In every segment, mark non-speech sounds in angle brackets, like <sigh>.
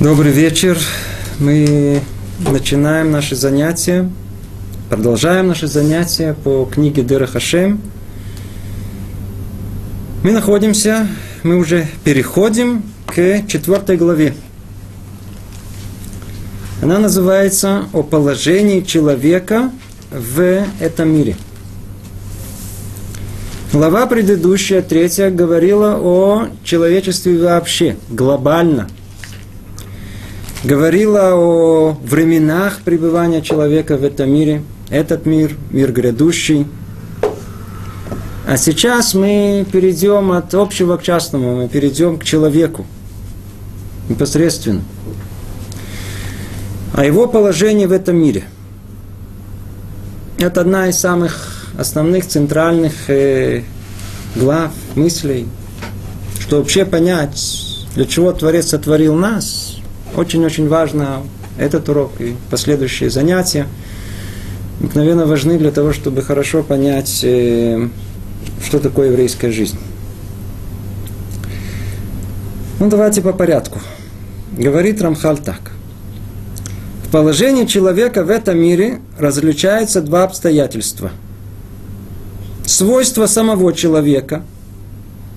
Добрый вечер. Мы начинаем наши занятия, продолжаем наши занятия по книге Дыра Хашем. Мы находимся, мы уже переходим к четвертой главе. Она называется «О положении человека в этом мире». Глава предыдущая, третья, говорила о человечестве вообще, глобально – говорила о временах пребывания человека в этом мире. Этот мир, мир грядущий. А сейчас мы перейдем от общего к частному, мы перейдем к человеку непосредственно. А его положение в этом мире. Это одна из самых основных центральных э, глав, мыслей, что вообще понять, для чего Творец сотворил нас – очень-очень важно этот урок и последующие занятия мгновенно важны для того, чтобы хорошо понять, э, что такое еврейская жизнь. Ну, давайте по порядку. Говорит Рамхаль так. В положении человека в этом мире различаются два обстоятельства. Свойства самого человека,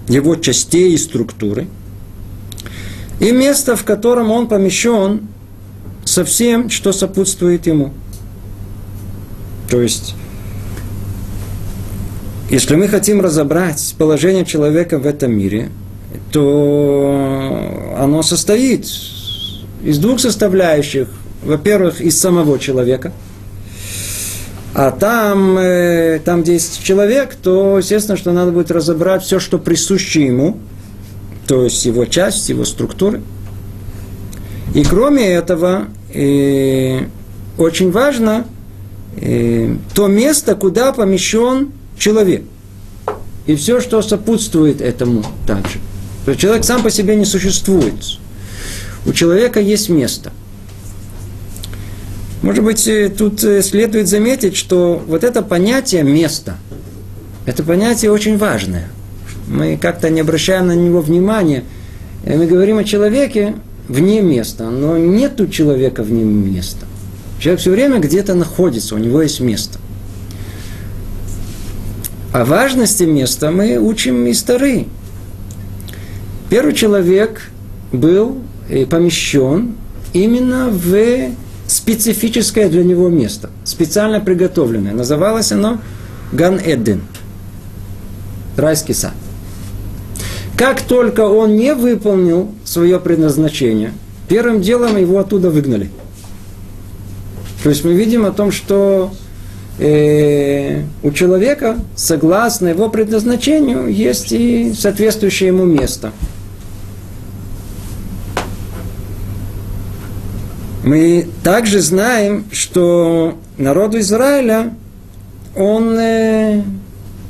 его частей и структуры – и место, в котором он помещен со всем, что сопутствует ему. То есть, если мы хотим разобрать положение человека в этом мире, то оно состоит из двух составляющих. Во-первых, из самого человека. А там, э, там, где есть человек, то, естественно, что надо будет разобрать все, что присуще ему – то есть его часть, его структуры. И кроме этого, э, очень важно э, то место, куда помещен человек. И все, что сопутствует этому также. То есть человек сам по себе не существует. У человека есть место. Может быть, э, тут э, следует заметить, что вот это понятие места, это понятие очень важное – мы как-то не обращаем на него внимания. Мы говорим о человеке вне места, но нет у человека вне места. Человек все время где-то находится, у него есть место. О важности места мы учим из Тары. Первый человек был помещен именно в специфическое для него место, специально приготовленное. Называлось оно Ган-Эдден, райский сад. Как только он не выполнил свое предназначение, первым делом его оттуда выгнали. То есть мы видим о том, что э, у человека, согласно его предназначению, есть и соответствующее ему место. Мы также знаем, что народу Израиля он э,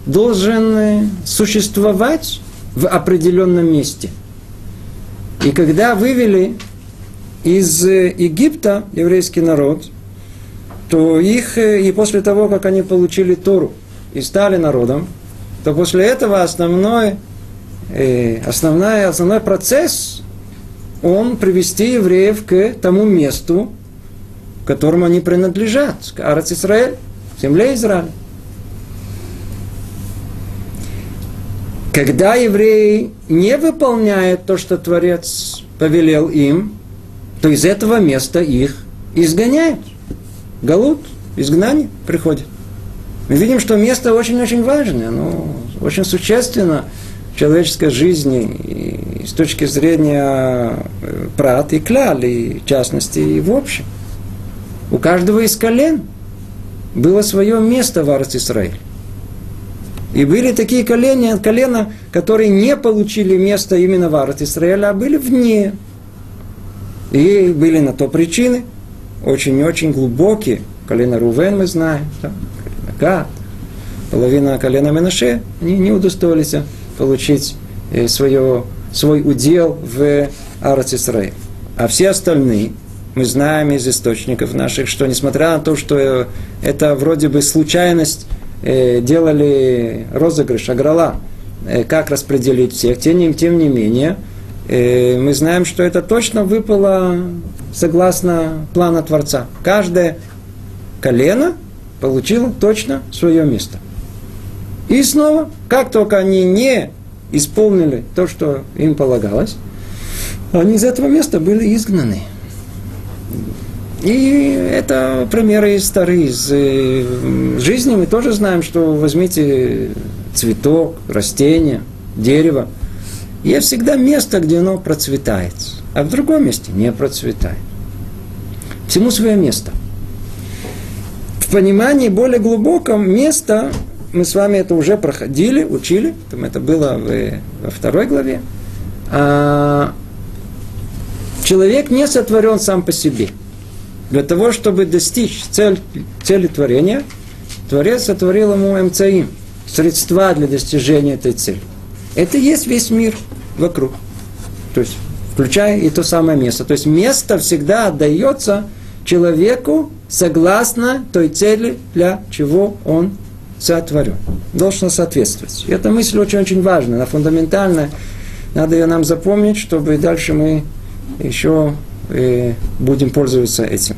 должен э, существовать в определенном месте. И когда вывели из э, Египта еврейский народ, то их, э, и после того, как они получили Тору и стали народом, то после этого основной, э, основной, основной процесс, он привести евреев к тому месту, которому они принадлежат, к Арец Израиль, земле Израиля. Когда евреи не выполняют то, что Творец повелел им, то из этого места их изгоняют. Галут, изгнание приходит. Мы видим, что место очень-очень важное, оно очень существенно в человеческой жизни и с точки зрения э, прат и клял, и в частности, и в общем. У каждого из колен было свое место в Арц Исраиль. И были такие колена, колена, которые не получили место именно в Арат Исраэля, а были вне. И были на то причины, очень-очень глубокие. Колено Рувен мы знаем, да, колено Гад, половина колена Менаше, они не удостоились получить э, свое, свой удел в Арат Исраэль. А все остальные, мы знаем из источников наших, что несмотря на то, что это вроде бы случайность Э, делали розыгрыш, аграла, э, как распределить всех, тем, тем не менее, э, мы знаем, что это точно выпало согласно плана Творца. Каждое колено получило точно свое место. И снова, как только они не исполнили то, что им полагалось, они из этого места были изгнаны. И это примеры из старые, из э, жизни. Мы тоже знаем, что возьмите цветок, растение, дерево. Есть всегда место, где оно процветает, а в другом месте не процветает. Всему свое место. В понимании более глубоком место, мы с вами это уже проходили, учили, там это было в, во второй главе, а, человек не сотворен сам по себе – для того, чтобы достичь цель, цели творения, Творец сотворил ему МЦИ, средства для достижения этой цели. Это есть весь мир вокруг. То есть, включая и то самое место. То есть, место всегда отдается человеку согласно той цели, для чего он сотворен. Должно соответствовать. Эта мысль очень-очень важна, она фундаментальная. Надо ее нам запомнить, чтобы дальше мы еще э, будем пользоваться этим.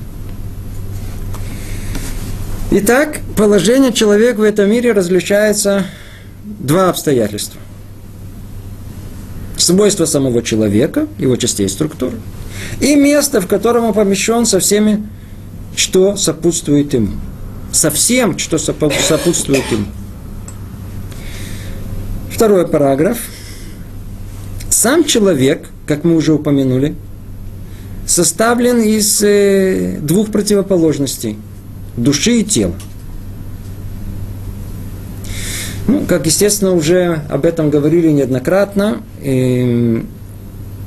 Итак, положение человека в этом мире различается два обстоятельства. Свойства самого человека, его частей структуры, и место, в котором он помещен со всеми, что сопутствует ему. Со всем, что сопутствует ему. Второй параграф. Сам человек, как мы уже упомянули, составлен из э, двух противоположностей – души и тела. Ну, как, естественно, уже об этом говорили неоднократно, и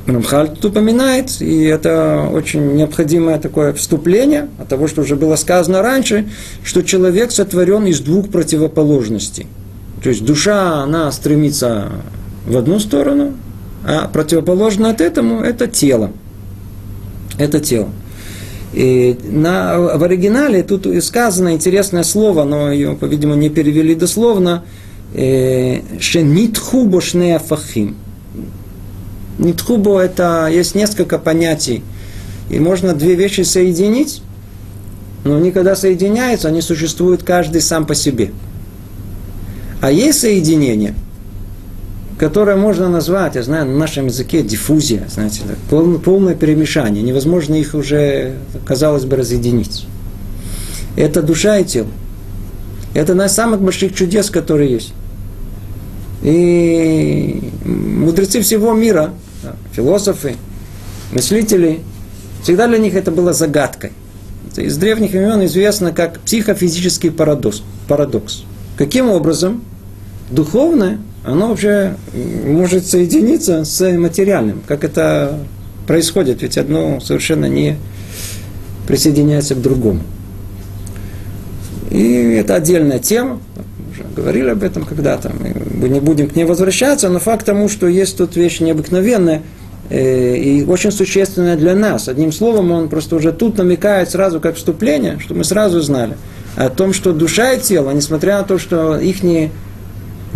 Рамхаль тут упоминает, и это очень необходимое такое вступление от того, что уже было сказано раньше, что человек сотворен из двух противоположностей. То есть душа, она стремится в одну сторону, а противоположно от этому – это тело – это тело. И на, в оригинале тут сказано интересное слово, но ее, по-видимому, не перевели дословно, э, «Шенитхубо шнеафахим». Нитхубо – это есть несколько понятий, и можно две вещи соединить, но они когда соединяются, они существуют каждый сам по себе. А есть соединение – которое можно назвать, я знаю, на нашем языке диффузия, знаете, полное, полное перемешание. Невозможно их уже, казалось бы, разъединить. Это душа и тело. Это одна из самых больших чудес, которые есть. И мудрецы всего мира, философы, мыслители, всегда для них это было загадкой. Из древних времен известно как психофизический парадокс. парадокс. Каким образом духовное оно вообще может соединиться с материальным. Как это происходит? Ведь одно совершенно не присоединяется к другому. И это отдельная тема. Уже говорили об этом когда-то. Мы не будем к ней возвращаться, но факт тому, что есть тут вещь необыкновенная э, и очень существенная для нас. Одним словом, он просто уже тут намекает сразу как вступление, что мы сразу знали о том, что душа и тело, несмотря на то, что их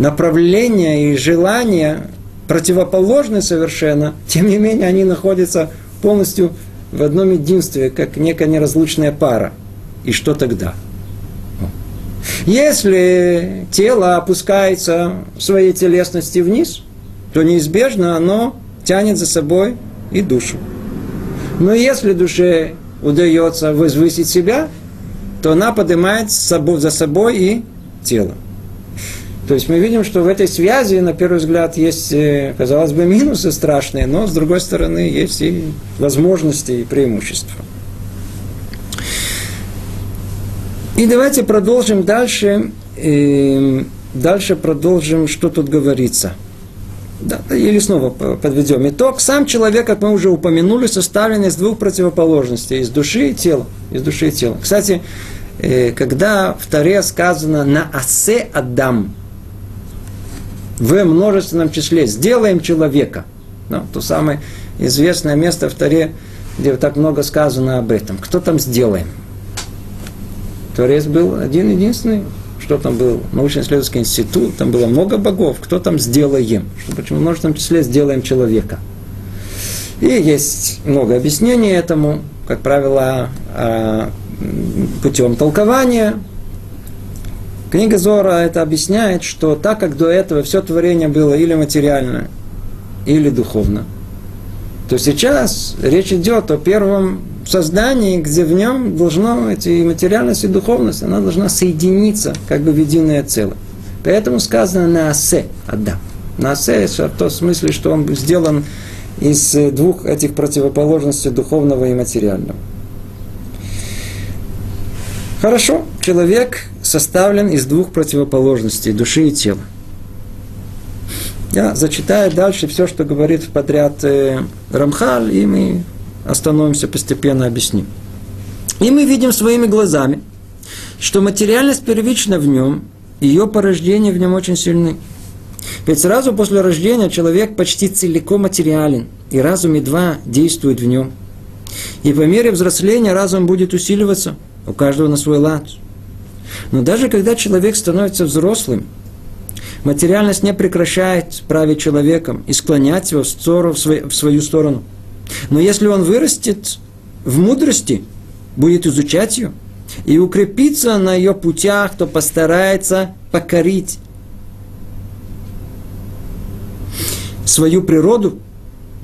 направления и желания противоположны совершенно, тем не менее они находятся полностью в одном единстве, как некая неразлучная пара. И что тогда? Если тело опускается в своей телесности вниз, то неизбежно оно тянет за собой и душу. Но если душе удается возвысить себя, то она поднимает за собой и тело. То есть мы видим, что в этой связи, на первый взгляд, есть, э, казалось бы, минусы страшные, но с другой стороны есть и возможности, и преимущества. И давайте продолжим дальше. И дальше продолжим, что тут говорится. Да, или снова подведем итог. Сам человек, как мы уже упомянули, составлен из двух противоположностей, из души и тела. Из души и тела. Кстати, э, когда в Таре сказано «на асе Адам», в множественном числе. Сделаем человека. Ну, то самое известное место в Таре, где так много сказано об этом. Кто там сделаем? Творец был один единственный. Что там был? Научно-исследовательский институт. Там было много богов. Кто там сделаем? Что, почему в множественном числе сделаем человека? И есть много объяснений этому, как правило, путем толкования. Книга Зора это объясняет, что так как до этого все творение было или материально, или духовно, то сейчас речь идет о первом создании, где в нем должно эти материальность и духовность, она должна соединиться как бы в единое целое. Поэтому сказано на асе Адам. На асе в том смысле, что он сделан из двух этих противоположностей духовного и материального. Хорошо, человек составлен из двух противоположностей, души и тела. Я зачитаю дальше все, что говорит подряд э, Рамхаль, и мы остановимся постепенно, объясним. И мы видим своими глазами, что материальность первична в нем, ее порождение в нем очень сильны. Ведь сразу после рождения человек почти целиком материален, и разум едва действует в нем. И по мере взросления разум будет усиливаться – у каждого на свой лад. Но даже когда человек становится взрослым, материальность не прекращает править человеком и склонять его в, сторону, в свою сторону. Но если он вырастет в мудрости, будет изучать ее и укрепиться на ее путях, то постарается покорить свою природу,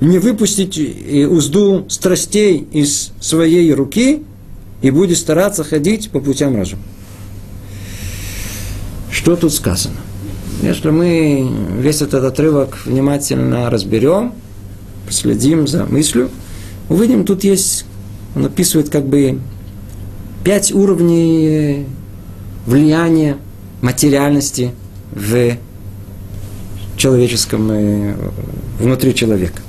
не выпустить узду страстей из своей руки – и будет стараться ходить по путям разума. Что тут сказано? Если мы весь этот отрывок внимательно разберем, последим за мыслью, увидим, тут есть, он описывает как бы пять уровней влияния материальности в человеческом, э, внутри человека.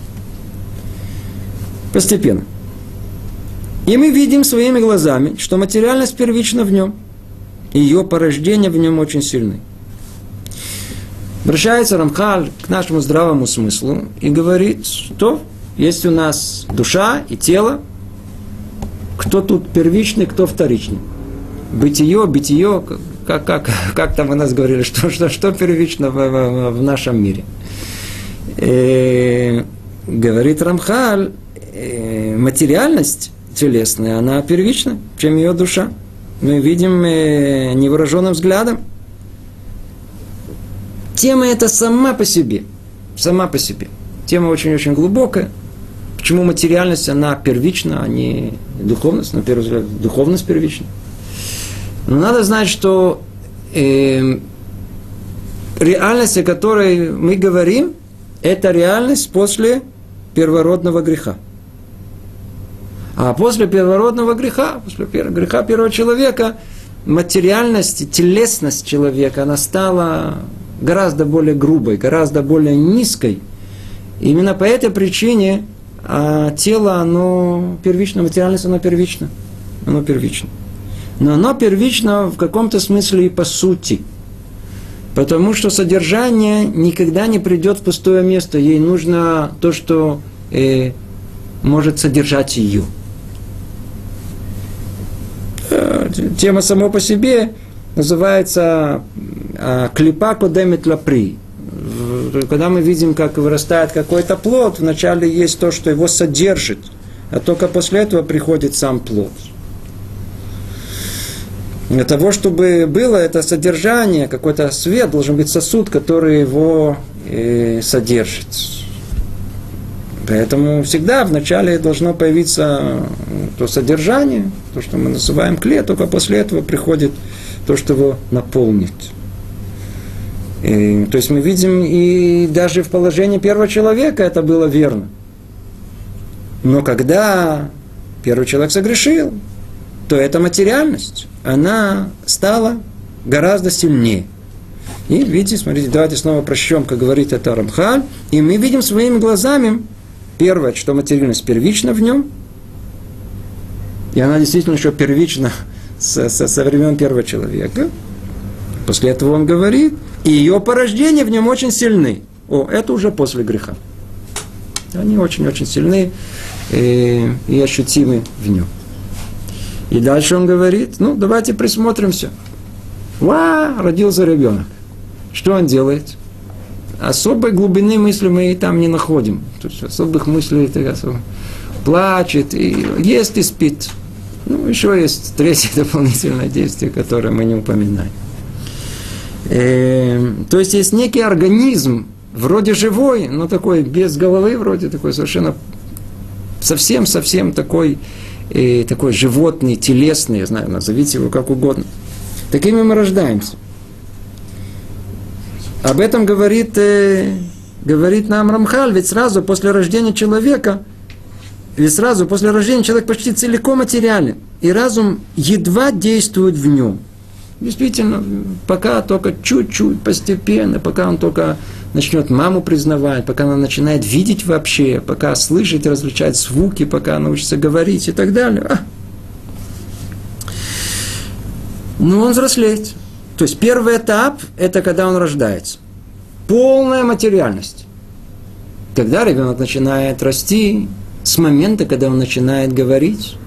Постепенно. И мы видим своими глазами, что материальность первична в нем. И ее порождение в нем очень сильны. Обращается Рамхаль к нашему здравому смыслу и говорит, что есть у нас душа и тело, кто тут первичный, кто вторичный. Бытие, бытие, как, как, как там у нас говорили, что, что, что первично в, в, в нашем мире. И, э, говорит Рамхаль, э, материальность телесная, она первична, чем ее душа. Мы видим э, невыраженным взглядом. Тема эта сама по себе. Сама по себе. Тема очень-очень глубокая. Почему материальность, она первична, а не духовность? На первый взгляд, духовность первична. Но надо знать, что э, реальность, о которой мы говорим, это реальность после первородного греха. А после первородного греха, после греха первого человека, материальность, телесность человека, она стала гораздо более грубой, гораздо более низкой. именно по этой причине а тело, оно первично, материальность, оно первично. Оно первично. Но оно первично в каком-то смысле и по сути. Потому что содержание никогда не придет в пустое место. Ей нужно то, что э, может содержать ее тема само по себе называется клипа кодемит лапри. Когда мы видим, как вырастает какой-то плод, вначале есть то, что его содержит, а только после этого приходит сам плод. Для того, чтобы было это содержание, какой-то свет, должен быть сосуд, который его э, содержит. Поэтому всегда вначале должно появиться то содержание, то, что мы называем кле, только после этого приходит то, что его наполнит. И, то есть мы видим, и даже в положении первого человека это было верно. Но когда первый человек согрешил, то эта материальность, она стала гораздо сильнее. И видите, смотрите, давайте снова прочтем, как говорит это Рамхаль, и мы видим своими глазами, Первое, что материальность первична в нем, и она действительно еще первична со, со, со времен первого человека. После этого он говорит, и ее порождения в нем очень сильны. О, это уже после греха. Они очень-очень сильны и, и ощутимы в нем. И дальше он говорит, ну, давайте присмотримся. Ва, родился ребенок. Что он делает? Особой глубины мысли мы и там не находим. То есть особых мыслей так особо плачет, и ест и спит. Ну, еще есть третье <laughs> дополнительное действие, которое мы не упоминаем. Э, то есть есть некий организм, вроде живой, но такой без головы, вроде такой совершенно совсем-совсем такой, э, такой животный, телесный, я знаю, назовите его как угодно. Такими мы рождаемся. Об этом говорит, э, говорит нам Рамхаль, ведь сразу после рождения человека, ведь сразу после рождения человек почти целиком материален, и разум едва действует в нем. Действительно, пока только чуть-чуть, постепенно, пока он только начнет маму признавать, пока она начинает видеть вообще, пока слышит и различает звуки, пока научится говорить и так далее. А. Ну, он взрослеет. То есть первый этап – это когда он рождается. Полная материальность. Когда ребенок начинает расти, с момента, когда он начинает говорить,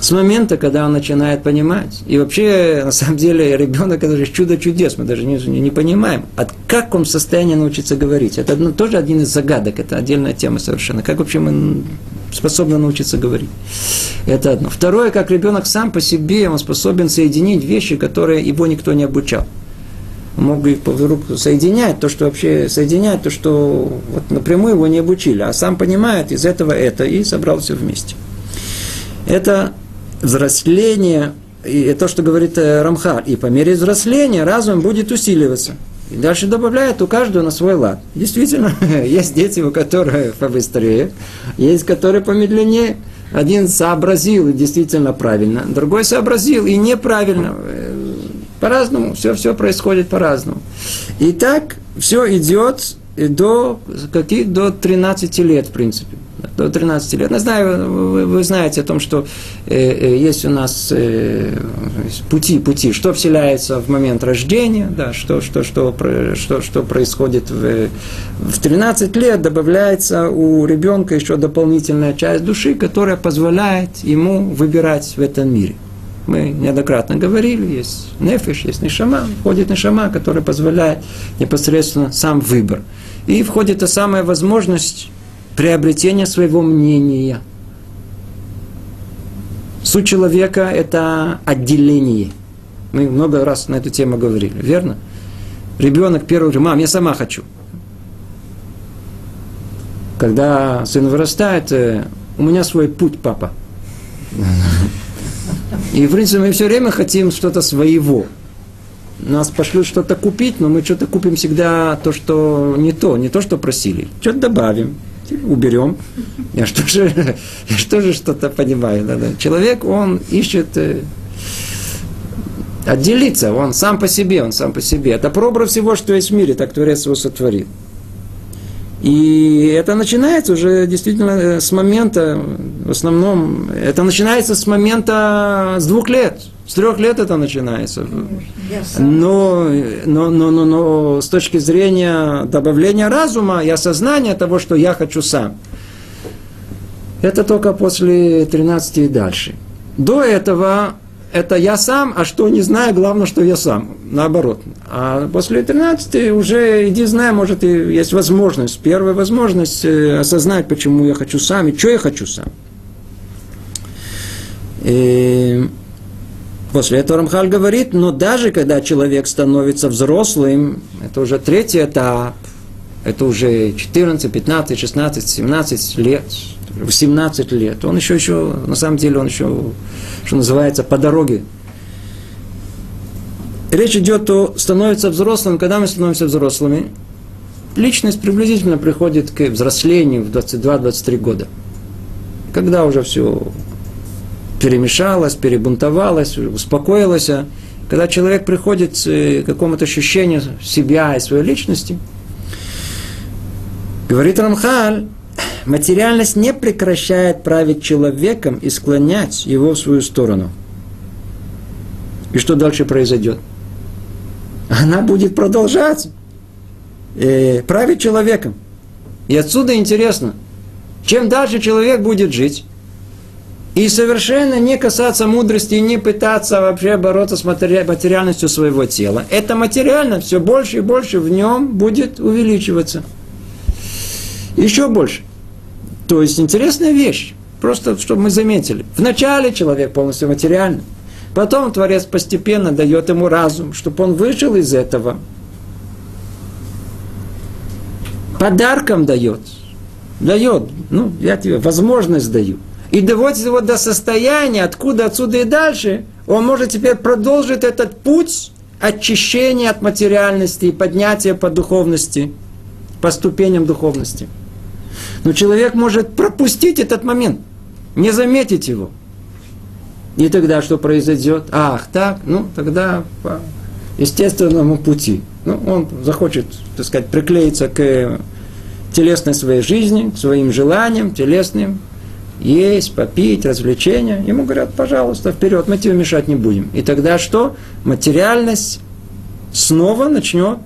с момента, когда он начинает понимать. И вообще, <laughs> на самом деле, ребенок это же чудо чудес, мы даже не, не понимаем, от как он в состоянии научиться говорить. Это одно, тоже один из загадок, это отдельная тема совершенно. Как вообще мы способны научиться говорить? Это одно. Второе, как ребенок сам по себе, он способен соединить вещи, которые его никто не обучал мог их вдруг соединять, то, что вообще соединять, то, что вот напрямую его не обучили, а сам понимает из этого это и собрал все вместе. Это взросление, и то, что говорит э, Рамхар, и по мере взросления разум будет усиливаться. И дальше добавляет у каждого на свой лад. Действительно, <laughs> есть дети, у которых побыстрее, есть которые помедленнее. Один сообразил и действительно правильно, другой сообразил и неправильно. Э, по-разному, все, все происходит по-разному. И так все идет до каких? До 13 лет, в принципе до 13 лет. Я знаю, вы, вы знаете о том, что э, э, есть у нас э, пути, пути, что вселяется в момент рождения, да, что, что, что, что, что происходит в, в 13 лет, добавляется у ребенка еще дополнительная часть души, которая позволяет ему выбирать в этом мире. Мы неоднократно говорили, есть нефиш, есть нишама, входит нишама, который позволяет непосредственно сам выбор. И входит та самая возможность приобретение своего мнения. Суть человека – это отделение. Мы много раз на эту тему говорили, верно? Ребенок первый говорит, мам, я сама хочу. Когда сын вырастает, э, у меня свой путь, папа. И, в принципе, мы все время хотим что-то своего. Нас пошлют что-то купить, но мы что-то купим всегда то, что не то, не то, что просили. Что-то добавим уберем. Я что же, <laughs> я что же что-то понимаю. Да, да. Человек, он ищет э, отделиться, он сам по себе, он сам по себе. Это прообраз всего, что есть в мире, так Творец его сотворил. И это начинается уже действительно э, с момента, в основном, это начинается с момента с двух лет. С трех лет это начинается. Но, но, но, но, но с точки зрения добавления разума и осознания того, что я хочу сам. Это только после 13 и дальше. До этого это я сам, а что не знаю, главное, что я сам. Наоборот. А после 13 уже иди знай, может, и есть возможность, первая возможность э, осознать, почему я хочу сам и что я хочу сам. И после этого Рамхаль говорит, но даже когда человек становится взрослым, это уже третий этап, это уже 14, 15, 16, 17 лет, 18 лет, он еще, еще, на самом деле, он еще, что называется, по дороге. Речь идет о становится взрослым, когда мы становимся взрослыми, личность приблизительно приходит к взрослению в 22-23 года. Когда уже все перемешалось, перебунтовалось, успокоилось, когда человек приходит к какому-то ощущению себя и своей личности, говорит Рамхаль, материальность не прекращает править человеком и склонять его в свою сторону. И что дальше произойдет? Она будет продолжать э, править человеком. И отсюда интересно, чем дальше человек будет жить, И совершенно не касаться мудрости, не пытаться вообще бороться с материальностью своего тела. Это материально все больше и больше в нем будет увеличиваться. Еще больше. То есть интересная вещь. Просто, чтобы мы заметили. Вначале человек полностью материальный. Потом Творец постепенно дает ему разум, чтобы он вышел из этого. Подарком дает. Дает. Ну, я тебе возможность даю и доводит его до состояния, откуда отсюда и дальше, он может теперь продолжить этот путь очищения от материальности и поднятия по духовности, по ступеням духовности. Но человек может пропустить этот момент, не заметить его. И тогда что произойдет? Ах, так, ну тогда по естественному пути. Ну, он захочет, так сказать, приклеиться к телесной своей жизни, к своим желаниям телесным, есть, попить, развлечения. Ему говорят, пожалуйста, вперед, мы тебе мешать не будем. И тогда что? Материальность снова начнет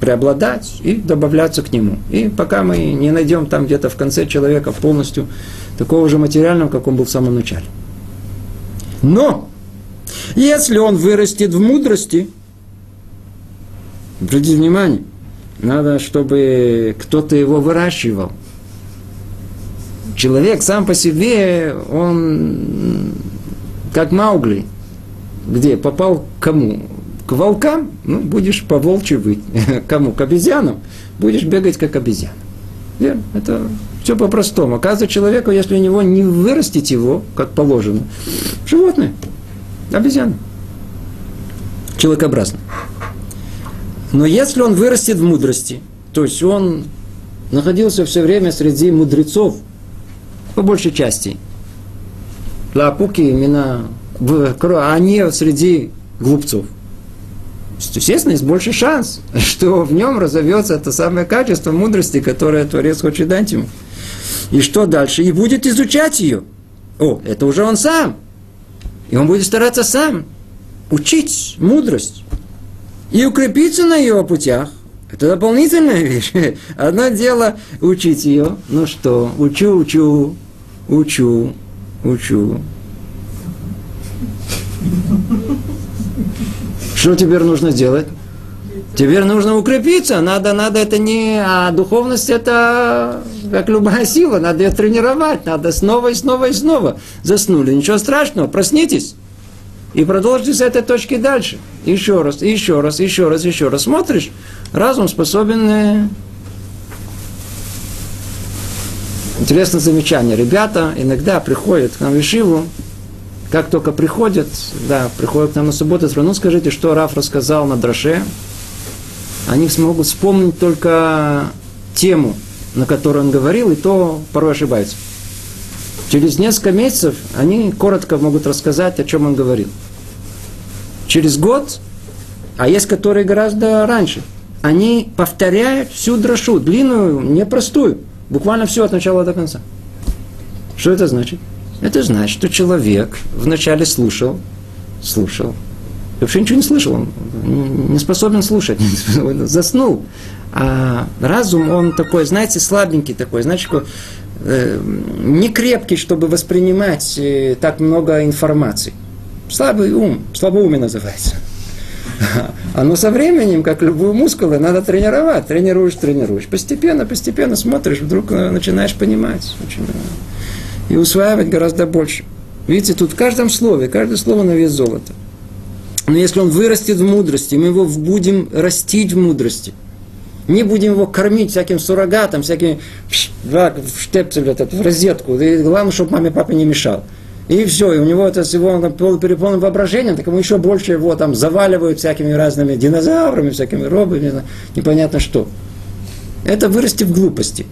преобладать и добавляться к нему. И пока мы не найдем там где-то в конце человека полностью такого же материального, как он был в самом начале. Но, если он вырастет в мудрости, обратите внимание, надо, чтобы кто-то его выращивал – человек сам по себе, он как Маугли. Где? Попал к кому? К волкам? Ну, будешь по волчьи выть. <laughs> Кому? К обезьянам? Будешь бегать как обезьяна. Верно? Это все по-простому. Оказывается, человеку, если у него не вырастить его, как положено, животное, обезьяна, человекообразно. Но если он вырастет в мудрости, то есть он находился все время среди мудрецов, по большей части. Лапуки именно, а не среди глупцов. Естественно, есть больше шанс, <laughs> что в нем разовьется это самое качество мудрости, которое Творец хочет дать ему. И что дальше? И будет изучать ее. О, это уже он сам. И он будет стараться сам учить мудрость и укрепиться на ее путях. Это дополнительная <laughs> вещь. Одно дело учить ее. Ну что, учу, учу, учу, учу. Что теперь нужно сделать? Теперь нужно укрепиться. Надо, надо это не... А духовность это как любая сила. Надо ее тренировать. Надо снова и снова и снова. Заснули. Ничего страшного. Проснитесь. И продолжите с этой точки дальше. Еще раз, еще раз, еще раз, еще раз. Смотришь, разум способен э, Интересное замечание. Ребята иногда приходят к нам в Ишиву, как только приходят, да, приходят к нам на субботу, ну скажите, что Раф рассказал на Драше, они смогут вспомнить только тему, на которую он говорил, и то порой ошибаются. Через несколько месяцев они коротко могут рассказать, о чем он говорил. Через год, а есть которые гораздо раньше, они повторяют всю дрошу, длинную, непростую. Буквально все от начала до конца. Что это значит? Это значит, что человек вначале слушал, слушал, и вообще ничего не слышал, он не способен слушать, <laughs> заснул. А разум, он такой, знаете, слабенький такой, значит, э, не крепкий, чтобы воспринимать э, так много информации. Слабый ум, слабоумие называется. Оно со временем, как любую мускулы, надо тренировать. Тренируешь, тренируешь. Постепенно, постепенно смотришь, вдруг э, начинаешь понимать. Очень, и усваивать гораздо больше. Видите, тут в каждом слове, каждое слово на вес золота. Но если он вырастет в мудрости, мы его будем растить в мудрости. Не будем его кормить всяким суррогатом, всякими в штепцель этот, в розетку. И главное, чтобы маме папе не мешал. И все, и у него это всего он там переполнен воображением, так ему еще больше его там заваливают всякими разными динозаврами, всякими робами, непонятно что. Это вырасти в глупости.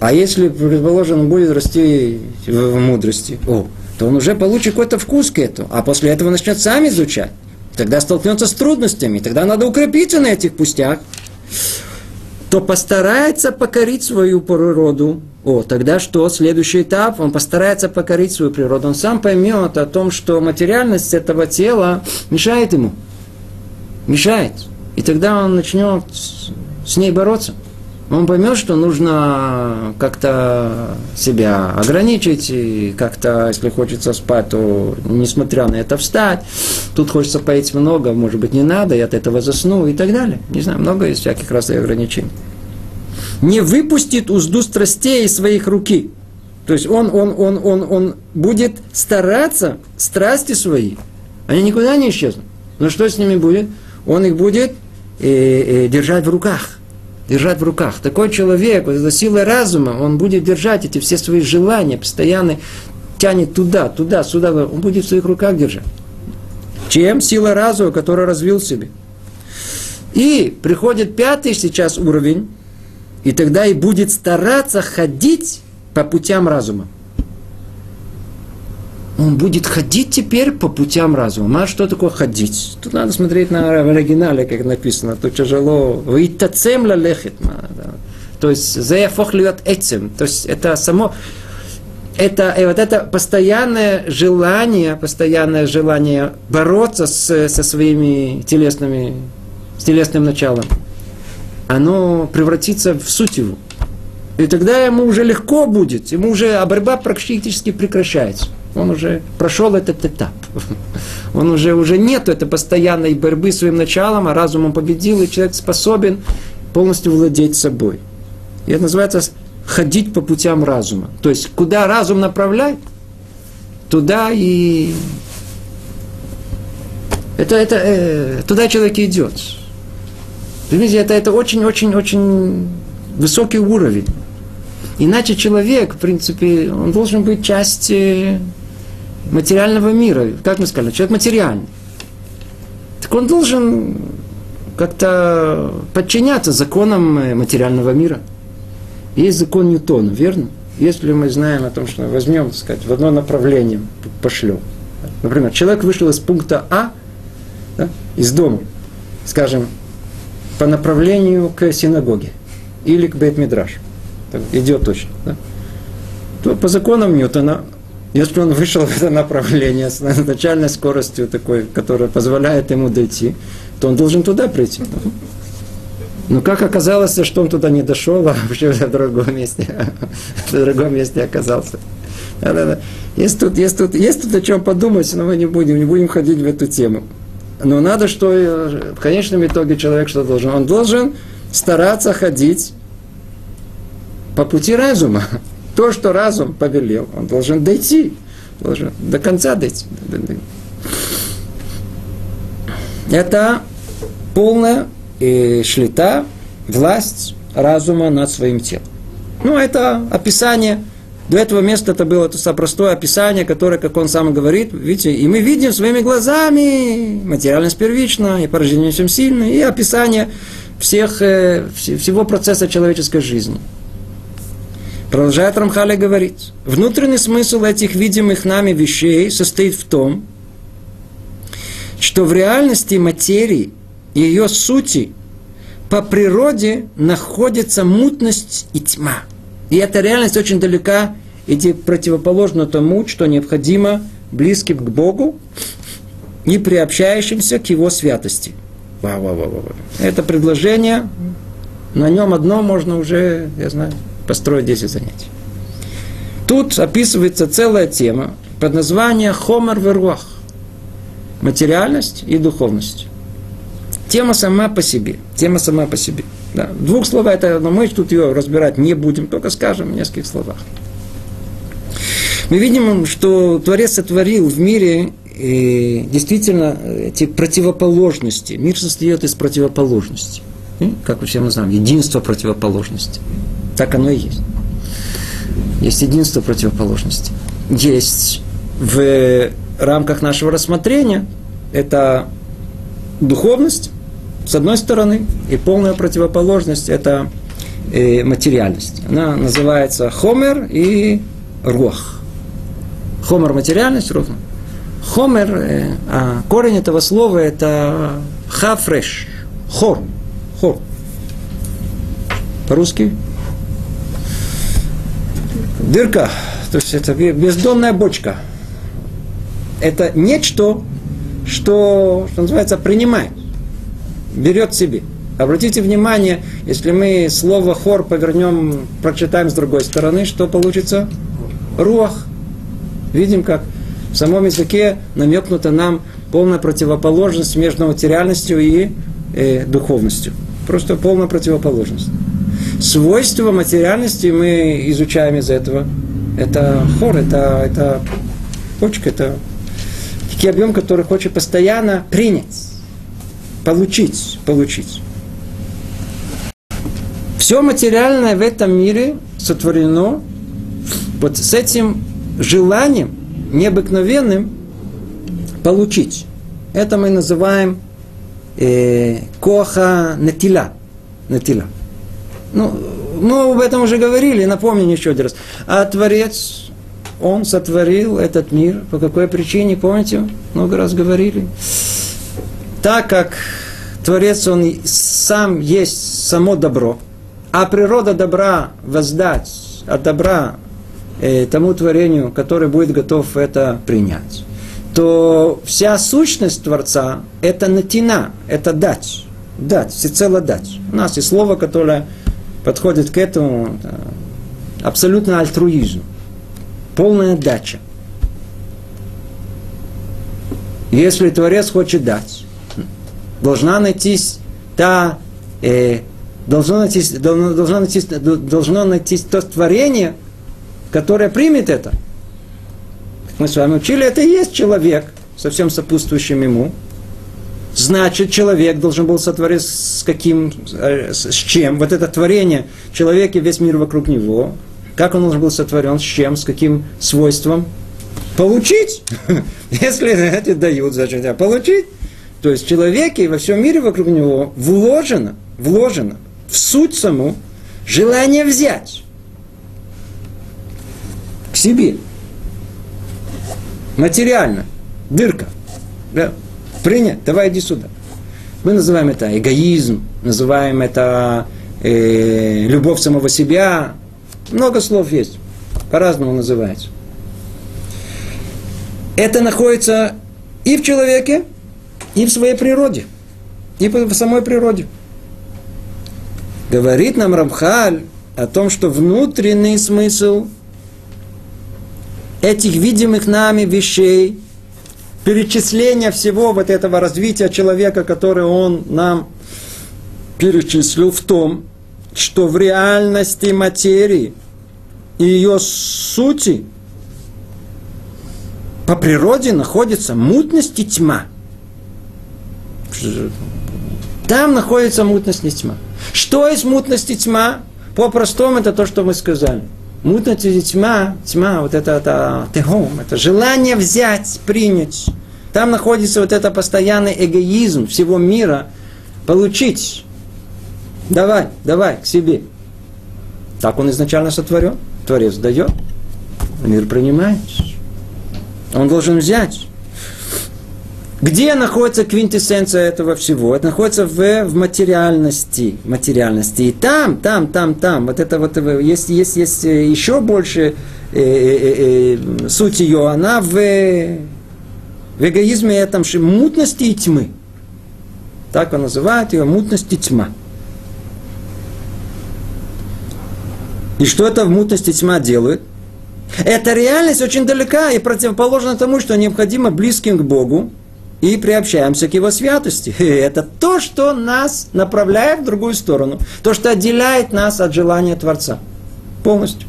А если, предположим, он будет расти в мудрости, о, то он уже получит какой-то вкус к этому, а после этого начнет сам изучать. Тогда столкнется с трудностями, тогда надо укрепиться на этих пустях то постарается покорить свою природу. О, тогда что? Следующий этап, он постарается покорить свою природу. Он сам поймет о том, что материальность этого тела мешает ему. Мешает. И тогда он начнет с ней бороться. Он поймет, что нужно как-то себя ограничить, и как-то, если хочется спать, то, несмотря на это, встать. Тут хочется поесть много, может быть, не надо, я от этого засну и так далее. Не знаю, много есть всяких раз и ограничений. Не выпустит узду страстей из своих руки. То есть он, он, он, он, он будет стараться, страсти свои, они никуда не исчезнут. Но что с ними будет? Он их будет э, э, держать в руках. Держать в руках. Такой человек, вот сила разума, он будет держать эти все свои желания, постоянно тянет туда, туда, сюда, он будет в своих руках держать. Чем? Сила разума, которую развил в себе. И приходит пятый сейчас уровень, и тогда и будет стараться ходить по путям разума. Он будет ходить теперь по путям разума. А что такое ходить? Тут надо смотреть на оригинале, как написано. Тут тяжело. Витацем лалехет. То есть, заяфох льет этим. То есть, это само... Это, и вот это постоянное желание, постоянное желание бороться с, со своими телесными, с телесным началом, оно превратится в суть его. И тогда ему уже легко будет, ему уже а борьба практически прекращается. Он уже прошел этот этап. Он уже, уже нет этой постоянной борьбы своим началом, а разумом победил, и человек способен полностью владеть собой. И это называется ходить по путям разума. То есть, куда разум направляет, туда и... Это, это, э, туда человек идет. Видите, это, это очень-очень-очень высокий уровень. Иначе человек, в принципе, он должен быть частью материального мира. Как мы сказали, человек материальный. Так он должен как-то подчиняться законам материального мира. Есть закон Ньютона, верно? Если мы знаем о том, что возьмем, так сказать, в одно направление пошлем. Например, человек вышел из пункта А, да, из дома, скажем, по направлению к синагоге или к Бейт-Мидраш. Идет точно. Да? То по законам Ньютона, если он вышел в это направление с начальной скоростью такой, которая позволяет ему дойти, то он должен туда прийти. Но как оказалось, что он туда не дошел, а вообще в другом месте, <laughs> в другом месте оказался. Есть, тут, есть, тут, есть тут о чем подумать, но мы не будем, не будем ходить в эту тему. Но надо, что в конечном итоге человек что должен? Он должен стараться ходить по пути разума. То, что разум повелел, он должен дойти, должен до конца дойти. Это полная э, шлита, власть разума над своим телом. Ну, это описание. До этого места это было то простое описание, которое, как он сам говорит, видите, и мы видим своими глазами, материальность первична, и порождение всем сильно, и описание всех, э, всего процесса человеческой жизни. Продолжает Рамхали говорить, внутренний смысл этих видимых нами вещей состоит в том, что в реальности материи и ее сути по природе находится мутность и тьма. И эта реальность очень далека и противоположна тому, что необходимо близким к Богу и приобщающимся к Его святости. Ва -ва -ва -ва. Это предложение, на нем одно можно уже, я знаю, построить 10 занятий. Тут описывается целая тема под названием Хомер Веруах. Материальность и духовность. Тема сама по себе. Тема сама по себе. Да. Двух слов это, но мы тут ее разбирать не будем, только скажем в нескольких словах. Мы видим, что Творец сотворил в мире и действительно эти противоположности. Мир состоит из противоположностей. Как все мы знаем, единство противоположностей. Так оно и есть. Есть единство противоположности. Есть в рамках нашего рассмотрения это духовность, с одной стороны, и полная противоположность – это э, материальность. Она называется хомер и рух. Хомер – материальность, рух – Хомер, э, а корень этого слова это хафреш, хор, хор. По-русски дырка, то есть это бездонная бочка. Это нечто, что, что называется, принимает, берет себе. Обратите внимание, если мы слово хор повернем, прочитаем с другой стороны, что получится? Руах. Видим, как в самом языке намекнута нам полная противоположность между материальностью и э, духовностью. Просто полная противоположность. Свойства материальности мы изучаем из этого. Это хор, это, это почка, это некий объем, который хочет постоянно принять, получить, получить. Все материальное в этом мире сотворено вот с этим желанием необыкновенным получить. Это мы называем э, коха нетила. нетила. Ну, мы об этом уже говорили, напомню еще один раз. А Творец, Он сотворил этот мир. По какой причине, помните? Много раз говорили. Так как Творец, Он сам есть само добро, а природа добра воздать от добра э, тому творению, которое будет готов это принять, то вся сущность Творца – это натина, это дать, дать, всецело дать. У нас есть слово, которое подходит к этому, абсолютно альтруизм, полная дача. Если Творец хочет дать, должна найтись та, э, должно найтись, должно найтись, должно найтись то творение, которое примет это. Мы с вами учили, это и есть человек, со всем сопутствующим ему. Значит, человек должен был сотворить с каким, э, с чем? Вот это творение, человек и весь мир вокруг него. Как он должен был сотворен, с чем, с каким свойством? Получить. <laughs> Если эти дают, значит, а получить. То есть в человеке и во всем мире вокруг него вложено, вложено в суть саму желание взять к себе. Материально. Дырка. Да. Принять. Давай иди сюда. Мы называем это эгоизм, называем это э, любовь самого себя. Много слов есть. По-разному называется. Это находится и в человеке, и в своей природе. И в самой природе. Говорит нам Рамхаль о том, что внутренний смысл этих видимых нами вещей, перечисления всего вот этого развития человека, который он нам перечислил в том, что в реальности материи и ее сути по природе находится мутность и тьма. Там находится мутность и тьма. Что есть мутность и тьма? По-простому это то, что мы сказали – И тьма, тьма, вот это, это тегом, это желание взять, принять. Там находится вот это постоянный эгоизм всего мира, получить. Давай, давай, к себе. Так он изначально сотворен. Творец дает, мир принимает. Он должен взять. Где находится квинтэссенция этого всего? Это находится в, в материальности. материальности. И там, там, там, там, вот это вот, есть, есть, есть э, еще больше э, э, э, суть ее, она в, в эгоизме этом же мутности и тьмы. Так он называет ее мутность и тьма. И что это в мутности тьма делает? Эта реальность очень далека и противоположна тому, что необходимо близким к Богу, и приобщаемся к Его святости. И <laughs> это то, что нас направляет в другую сторону. То, что отделяет нас от желания Творца. Полностью.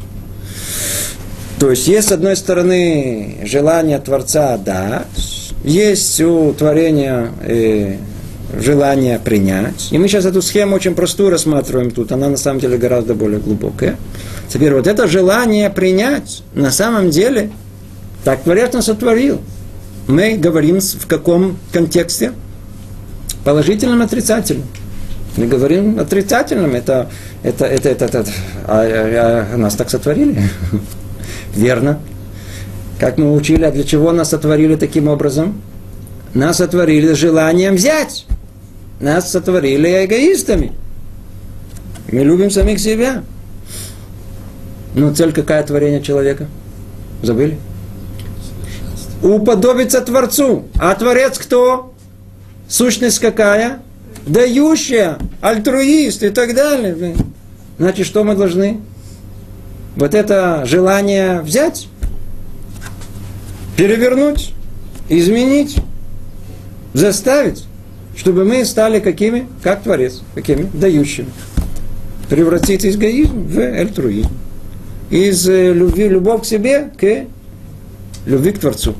То есть есть, с одной стороны, желание Творца да, есть у творения э, желание принять. И мы сейчас эту схему очень простую рассматриваем тут. Она на самом деле гораздо более глубокая. Теперь вот это желание принять на самом деле так Творец нас сотворил мы говорим в каком контексте? Положительном, отрицательном. Мы говорим отрицательном, это, это, это, это, это а, а, а нас так сотворили. <laughs> Верно. Как мы учили, а для чего нас сотворили таким образом? Нас сотворили желанием взять. Нас сотворили эгоистами. Мы любим самих себя. Но цель какая творение человека? Забыли? Уподобиться Творцу. А Творец кто? Сущность какая? дающая, альтруист и так далее. Значит, что мы должны? Вот это желание взять, перевернуть, изменить, заставить, чтобы мы стали какими? Как Творец. Какими? Дающими. Превратить эгоизм в альтруизм. Из э, любви, любовь к себе к любви к Творцу.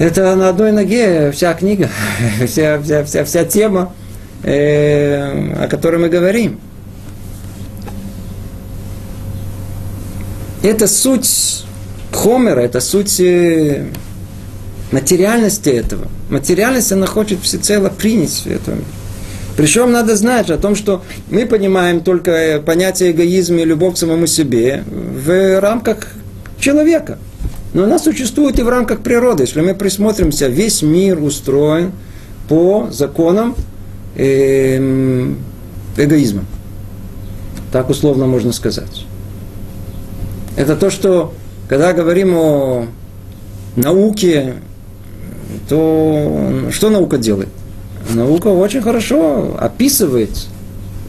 Это на одной ноге вся книга, <laughs> вся, вся, вся, вся тема, э, о которой мы говорим. Это суть Хомера, это суть э, материальности этого. Материальность, она хочет всецело принять это. Причем надо знать о том, что мы понимаем только понятие эгоизма и любовь к самому себе в рамках человека – но она существует и в рамках природы. Если мы присмотримся, весь мир устроен по законам эм, эгоизма. Так условно можно сказать. Это то, что когда говорим о науке, то что наука делает? Наука очень хорошо описывает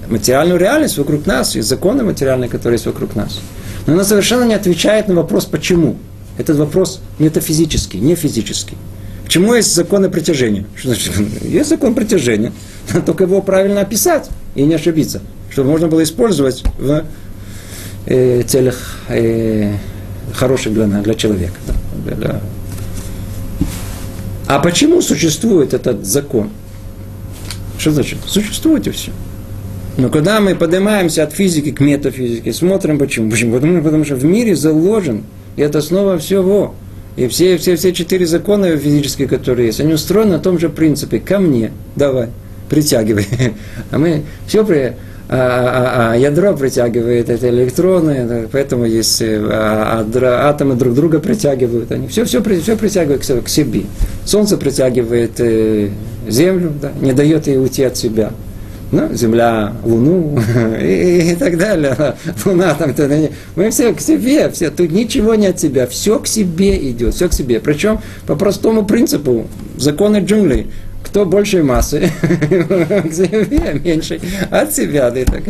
материальную реальность вокруг нас и законы материальные, которые есть вокруг нас. Но она совершенно не отвечает на вопрос «почему?». Этот вопрос метафизический, не физический. Почему есть законы притяжения? <laughs> Есть закон притяжения, только его правильно описать и не ошибиться, чтобы можно было использовать в э, целях э, хороших для, для человека. Да, для... А почему существует этот закон? Что значит? Существует и все. Но когда мы поднимаемся от физики к метафизике, смотрим почему. Почему? Потому, потому что в мире заложен и это основа всего. И все, все, все четыре закона физические, которые есть, они устроены на том же принципе. Ко мне, давай, притягивай. <laughs> А мы все при... А, а, а, а ядро притягивает это электроны, поэтому есть э, а, а, атомы друг друга притягивают, они все, все, все притягивают к себе. Солнце притягивает э, Землю, да, не дает ей уйти от себя ну, Земля, Луну <laughs> и, и так далее. <laughs> Луна там, то, мы все к себе, все, тут ничего не от себя, все к себе идет, все к себе. Причем по простому принципу, законы джунглей, кто большей массы, <laughs> к себе, меньше от себя. Да, так.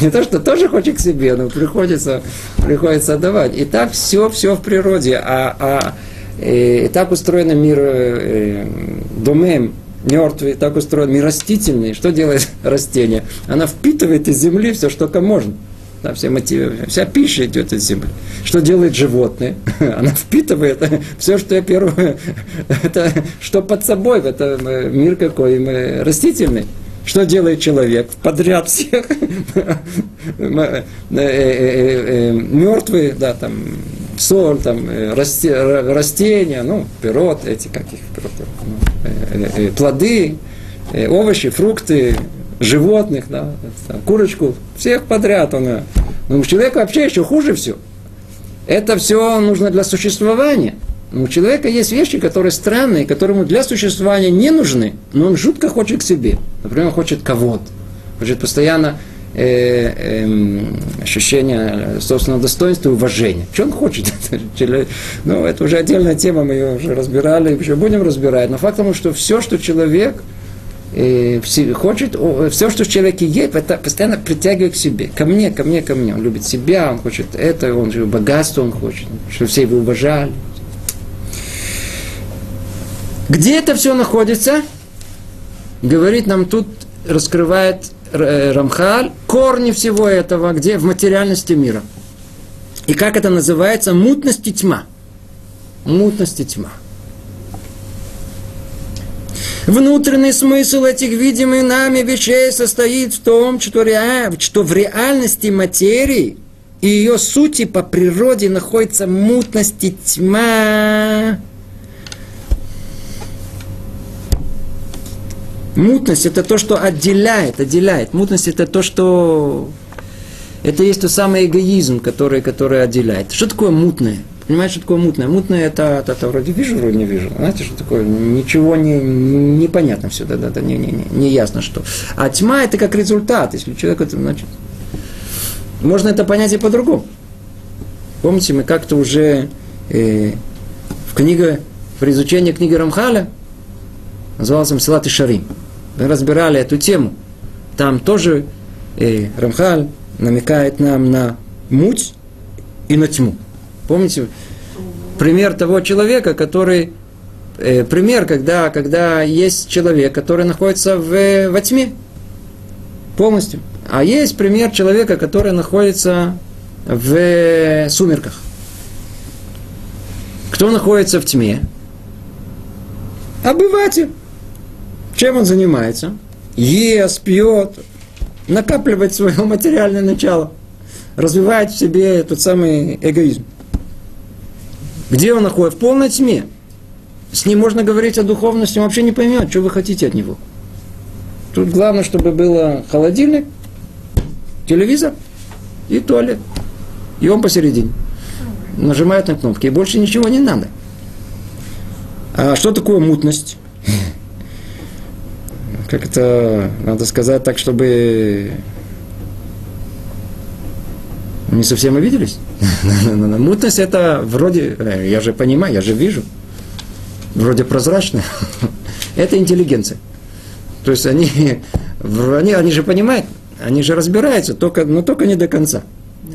Не то, что тоже хочет к себе, но приходится, приходится отдавать. И так все, все в природе. А, а и, и так устроен мир э, домем, мертвый, так устроен, мир растительный. Что делает <laughs> растение? Она впитывает из земли все, что только можно. Да, все мотивы, вся пища идет из земли. Что делает животное? <laughs> Она впитывает <laughs> все, что я первое, это что под собой, это мир какой, мы растительный. Что делает человек? Подряд всех э, э, э, мертвые, да, там, соль, там, растения, ну, пирот, эти каких пирот, ну, плоды, овощи, фрукты, животных, да, там, курочку, всех подряд. Он, ну, у человека вообще еще хуже все. Это все нужно для существования. Но у человека есть вещи, которые странные, которые ему для существования не нужны, но он жутко хочет к себе. Например, он хочет кого-то. Хочет постоянно э, э, ощущение собственного достоинства и уважения. Что он хочет? <laughs> ну, это уже отдельная тема, мы ее уже разбирали, еще будем разбирать. Но факт тому, что все, что человек э, хочет, все, что в человеке есть, это постоянно притягивает к себе. Ко мне, ко мне, ко мне. Он любит себя, он хочет это, он богатство он хочет, чтобы все его уважали. Где это все находится? Говорит нам тут, раскрывает э, Рамхаль, корни всего этого, где в материальности мира. И как это называется? Мутность и тьма. Мутность и тьма. Внутренний смысл этих видимых нами вещей состоит в том, что, ре... что в реальности материи и ее сути по природе находится мутность и тьма. Мутность это то, что отделяет, отделяет. Мутность это то, что... Это есть тот самый эгоизм, который, который отделяет. Что такое мутное? Понимаете, что такое мутное? Мутное это, это, это вроде вижу, вроде не вижу. Знаете, что такое? Ничего не, непонятно все, да, да, да, не, не, не, не ясно что. А тьма это как результат. Если человек это, значит, можно это понять и по-другому. Помните, мы как-то уже э, в книге, при изучении книги Рамхаля, назывался Мсилат и Шарим. Мы разбирали эту тему. Там тоже э, Рамхаль намекает нам на муть и на тьму. Помните пример того человека, который э, пример, когда, когда есть человек, который находится в, во тьме полностью. А есть пример человека, который находится в сумерках. Кто находится в тьме? Обыватель. Чем он занимается? Ест, пьет, накапливает свое <laughs> материальное начало, развивает в себе тот самый эгоизм. Где он находится? В полной тьме. С ним можно говорить о духовности, он вообще не поймет, что вы хотите от него. Тут главное, чтобы было холодильник, телевизор и туалет. И он посередине. Нажимает на кнопки. И больше ничего не надо. А что такое мутность? <laughs> Как это надо сказать так, чтобы не совсем увиделись? <laughs> Мутность это вроде, э, я же понимаю, я же вижу, вроде прозрачная. <laughs> Это интеллигенция. То есть они, <laughs> они, они же понимают, они же разбираются, только, но только не до конца.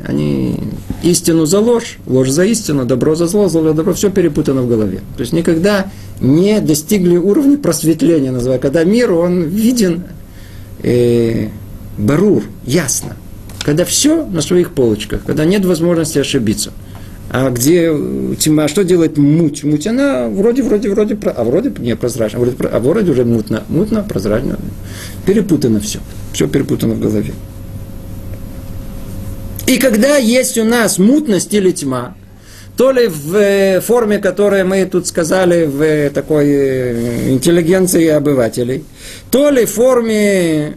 Они истину за ложь, ложь за истину, добро за зло, зло за добро, все перепутано в голове. То есть никогда не достигли уровня просветления, называю, когда мир, он виден э, барур, ясно. Когда все на своих полочках, когда нет возможности ошибиться. А где тьма, что делает муть? Муть, она вроде, вроде, вроде, а вроде не прозрачно, а вроде, а вроде уже мутно, мутно, прозрачно. Перепутано все. Все перепутано в голове. И когда есть у нас мутность или тьма, то ли в э, форме, которую мы тут сказали, в э, такой э, интеллигенции обывателей, то ли в форме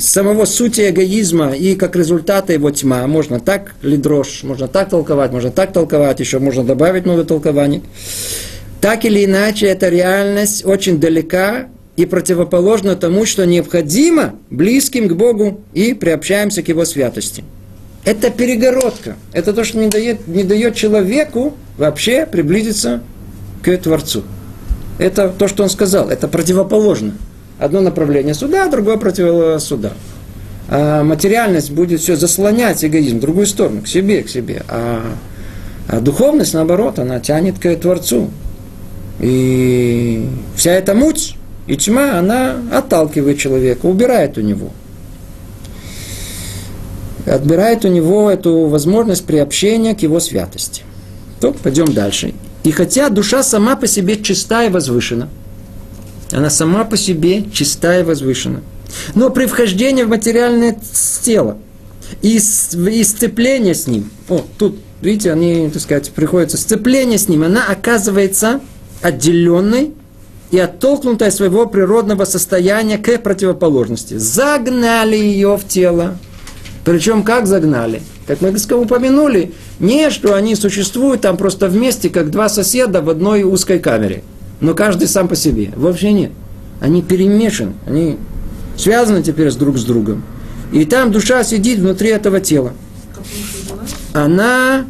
самого сути эгоизма и как результата его тьма, можно так ли дрожь, можно так толковать, можно так толковать, еще можно добавить новое толкование. Так или иначе, эта реальность очень далека и противоположна тому, что необходимо близким к Богу и приобщаемся к Его святости. Это перегородка. Это то, что не дает, не дает человеку вообще приблизиться к Творцу. Это то, что он сказал. Это противоположно. Одно направление суда, другое против суда. А материальность будет все заслонять эгоизм в другую сторону, к себе, к себе. А, а духовность, наоборот, она тянет к Творцу. И вся эта муть и тьма, она отталкивает человека, убирает у него – отбирает у него эту возможность приобщения к его святости. То, пойдем дальше. И хотя душа сама по себе чиста и возвышена, она сама по себе чиста и возвышена, но при вхождении в материальное тело и, и сцепление с ним, о, тут, видите, они, так сказать, приходится сцепление с ним, она оказывается отделенной и оттолкнутой от своего природного состояния к противоположности. Загнали ее в тело, причем как загнали? Как мы упомянули, не что они существуют там просто вместе, как два соседа в одной узкой камере. Но каждый сам по себе. Вообще нет. Они перемешаны, они связаны теперь с друг с другом. И там душа сидит внутри этого тела. Она,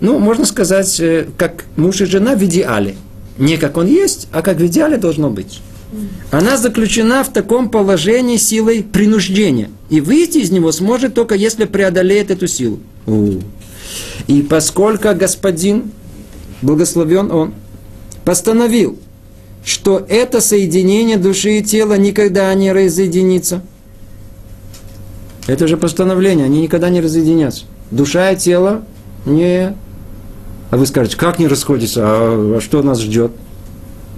ну, можно сказать, э, как муж и жена в идеале. Не как он есть, а как в идеале должно быть она заключена в таком положении силой принуждения. И выйти из него сможет только если преодолеет эту силу. И поскольку господин, благословен он, постановил, что это соединение души и тела никогда не разъединится. Это же постановление, они никогда не разъединятся. Душа и тело не... А вы скажете, как не расходятся, а, а что нас ждет?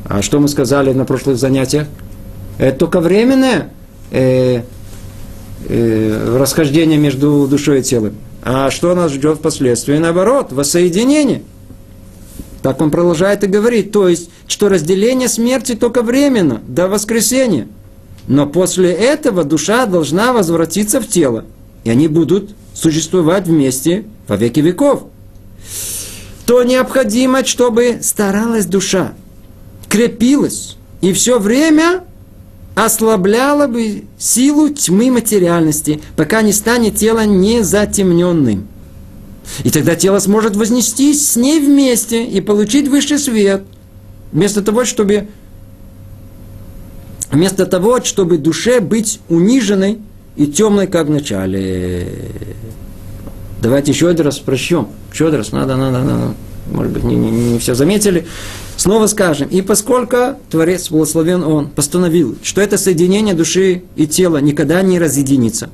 А что мы сказали на прошлых занятиях? Это только временное э, э, расхождение между душой и телом. А что нас ждет впоследствии? Наоборот, воссоединение. Так он продолжает и говорит. То есть, что разделение смерти только временно, до воскресения. Но после этого душа должна возвратиться в тело. И они будут существовать вместе во веки веков. То необходимо, чтобы старалась душа крепилась и все время ослабляла бы силу тьмы материальности, пока не станет тело незатемненным. И тогда тело сможет вознестись с ней вместе и получить высший свет, вместо того, чтобы вместо того, чтобы душе быть униженной и темной, как в начале. Давайте еще один раз прочтем. Еще один раз, надо, надо, надо. Может быть, не, не, не все заметили. Снова скажем. И поскольку Творец, благословен Он, постановил, что это соединение души и тела никогда не разъединится.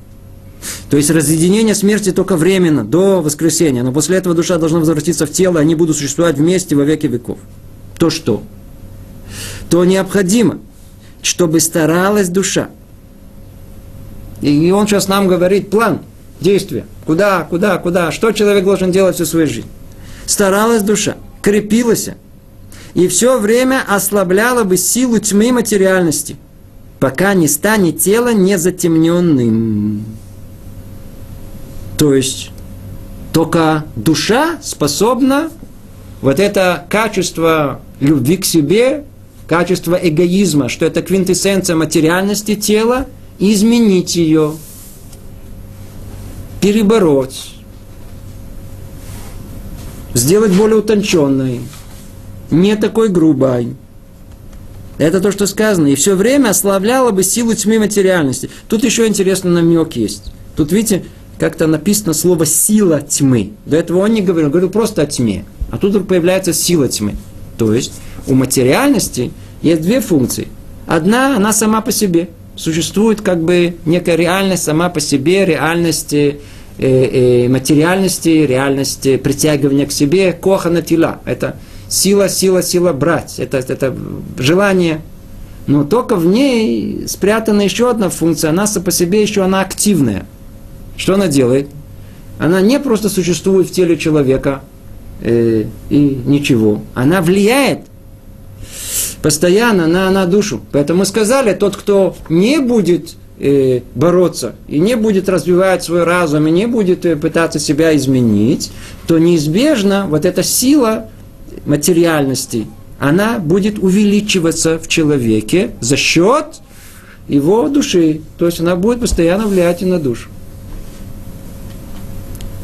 То есть разъединение смерти только временно, до воскресения. Но после этого душа должна возвратиться в тело, они будут существовать вместе во веки веков. То что? То необходимо, чтобы старалась душа. И он сейчас нам говорит план, действия. Куда, куда, куда, что человек должен делать всю свою жизнь. Старалась душа, крепилась, и все время ослабляла бы силу тьмы материальности, пока не станет тело незатемненным. То есть только душа способна вот это качество любви к себе, качество эгоизма, что это квинтэссенция материальности тела, изменить ее, перебороть, сделать более утонченной, не такой грубой. Это то, что сказано. И все время ослабляла бы силу тьмы материальности. Тут еще интересный намек есть. Тут, видите, как-то написано слово «сила тьмы». До этого он не говорил, говорил просто о тьме. А тут появляется сила тьмы. То есть у материальности есть две функции. Одна, она сама по себе. Существует как бы некая реальность сама по себе, реальность материальности, реальности притягивания к себе, коха на тела. Это сила, сила, сила брать. Это, это желание. Но только в ней спрятана еще одна функция. Она по себе еще она активная. Что она делает? Она не просто существует в теле человека э, и ничего. Она влияет постоянно на, на душу. Поэтому сказали, тот, кто не будет э, бороться и не будет развивать свой разум и не будет э, пытаться себя изменить, то неизбежно вот эта сила материальности, она будет увеличиваться в человеке за счет его души. То есть она будет постоянно влиять и на душу.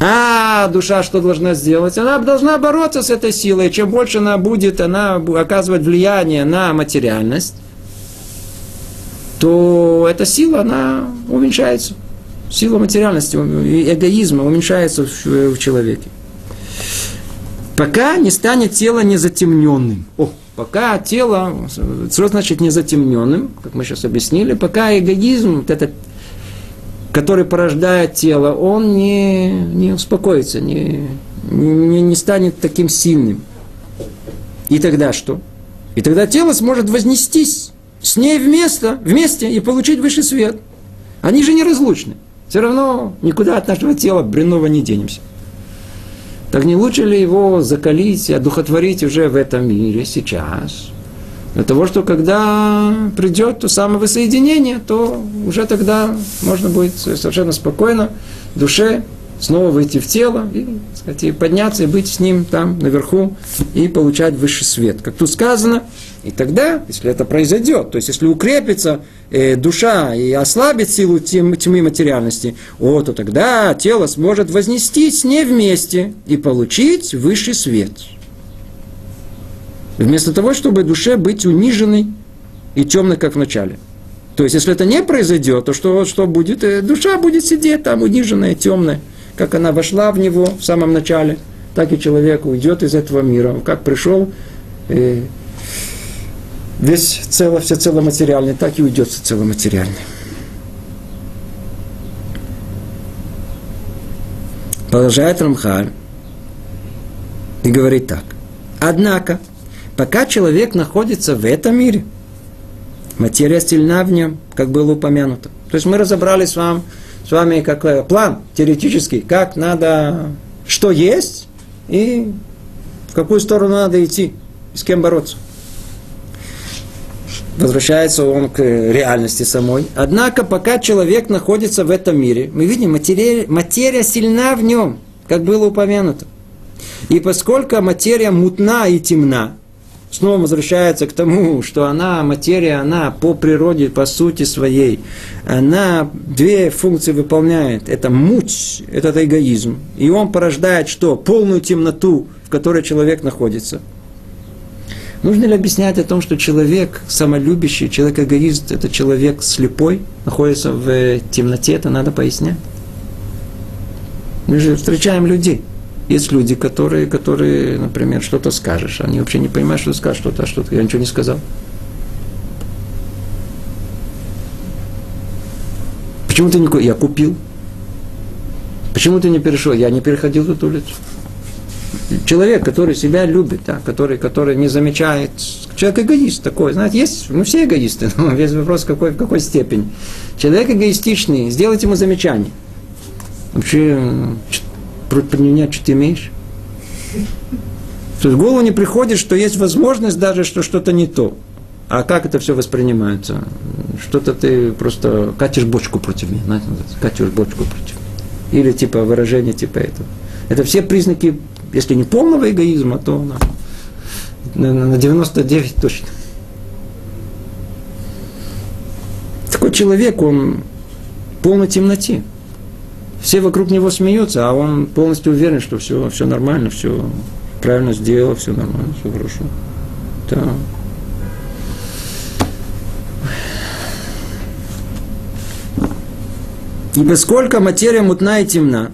А душа что должна сделать? Она должна бороться с этой силой. Чем больше она будет, она оказывать влияние на материальность, то эта сила, она уменьшается. Сила материальности, эгоизма уменьшается в, в человеке. Пока не станет тело незатемненным. О, пока тело, что значит незатемненным, как мы сейчас объяснили, пока эгоизм, вот этот который порождает тело, он не, не успокоится, не, не, не станет таким сильным. И тогда что? И тогда тело сможет вознестись с ней вместе, вместе и получить высший свет. Они же неразлучны. Все равно никуда от нашего тела бренного не денемся. Так не лучше ли его закалить, одухотворить уже в этом мире сейчас? Для того, что когда придет то самое воссоединение, то уже тогда можно будет совершенно спокойно душе снова выйти в тело и, сказать, и подняться и быть с ним там наверху и получать высший свет. Как тут сказано, и тогда, если это произойдет, то есть если укрепится э, душа и ослабит силу тьмы, тьмы материальности, о, то тогда тело сможет вознестись с ней вместе и получить высший свет. Вместо того, чтобы душе быть униженной и темной, как в начале. То есть, если это не произойдет, то что, что будет? Э, душа будет сидеть там униженная, темная. Как она вошла в него в самом начале, так и человек уйдет из этого мира. Как пришел, э, весь цело, все целоматериальный, так и уйдет все целоматериальный. Продолжает Рамхаль и говорит так. Однако, Пока человек находится в этом мире, материя сильна в нем, как было упомянуто. То есть мы разобрали с вами, с вами как план теоретический, как надо, что есть и в какую сторону надо идти, с кем бороться. Возвращается он к реальности самой. Однако, пока человек находится в этом мире, мы видим, материя, материя сильна в нем, как было упомянуто. И поскольку материя мутна и темна, снова возвращается к тому, что она, материя, она по природе, по сути своей, она две функции выполняет. Это муть, это эгоизм. И он порождает что? Полную темноту, в которой человек находится. Нужно ли объяснять о том, что человек самолюбящий, человек эгоист, это человек слепой, находится в темноте, это надо пояснять. Мы же встречаем людей. Есть люди, которые, которые, например, что-то скажешь, они вообще не понимают, что скажешь что-то, а что-то, я ничего не сказал. Почему ты не Я купил. Почему ты не перешел? Я не переходил эту улицу. Человек, который себя любит, да, который, который не замечает, человек эгоист такой, знаете, есть, мы все эгоисты, <laughs> но весь вопрос какой, в какой степени. Человек эгоистичный, сделайте ему замечание. Вообще, против меня что ты имеешь? То есть в голову не приходит, что есть возможность даже, что что-то не то. А как это все воспринимается? Что-то ты просто катишь бочку против меня, знаете, катишь бочку против меня. Или типа выражение типа этого. Это все признаки, если не полного эгоизма, то на, на 99 точно. Такой человек, он в полной темноте. Все вокруг него смеются, а он полностью уверен, что все, все нормально, все правильно сделал, все нормально, все хорошо. Да. И поскольку материя мутна и темна,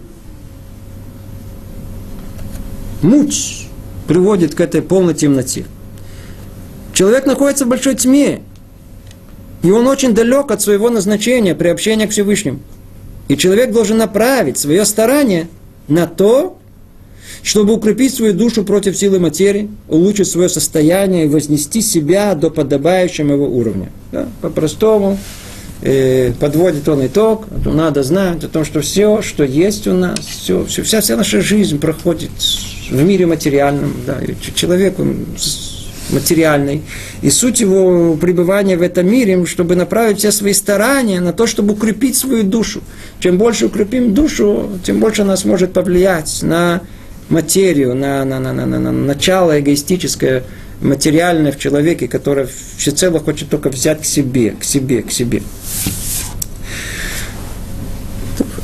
муть приводит к этой полной темноте. Человек находится в большой тьме, и он очень далек от своего назначения приобщения к Всевышнему. И человек должен направить свое старание на то, чтобы укрепить свою душу против силы материи, улучшить свое состояние и вознести себя до подобающего его уровня. Да? По-простому э, подводит он итог, надо знать о том, что все, что есть у нас, все, все, вся, вся наша жизнь проходит в мире материальном. Да? Человек, он материальный. И суть его пребывания в этом мире, чтобы направить все свои старания на то, чтобы укрепить свою душу. Чем больше укрепим душу, тем больше она сможет повлиять на материю, на, на, на, на, на, на начало эгоистическое, материальное в человеке, которое всецело хочет только взять к себе, к себе, к себе.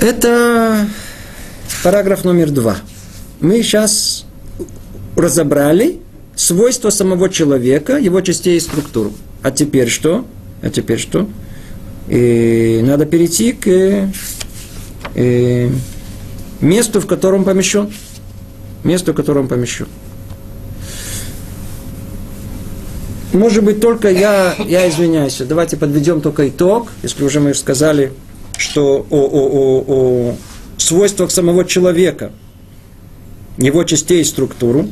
Это параграф номер два. Мы сейчас разобрали свойства самого человека, его частей и структуру. А теперь что? А теперь что? И надо перейти к и месту, в котором помещен. Месту, в котором помещен. Может быть, только я, я извиняюсь, давайте подведем только итог, если уже мы сказали, что о, о, о, о свойствах самого человека, его частей и структуру,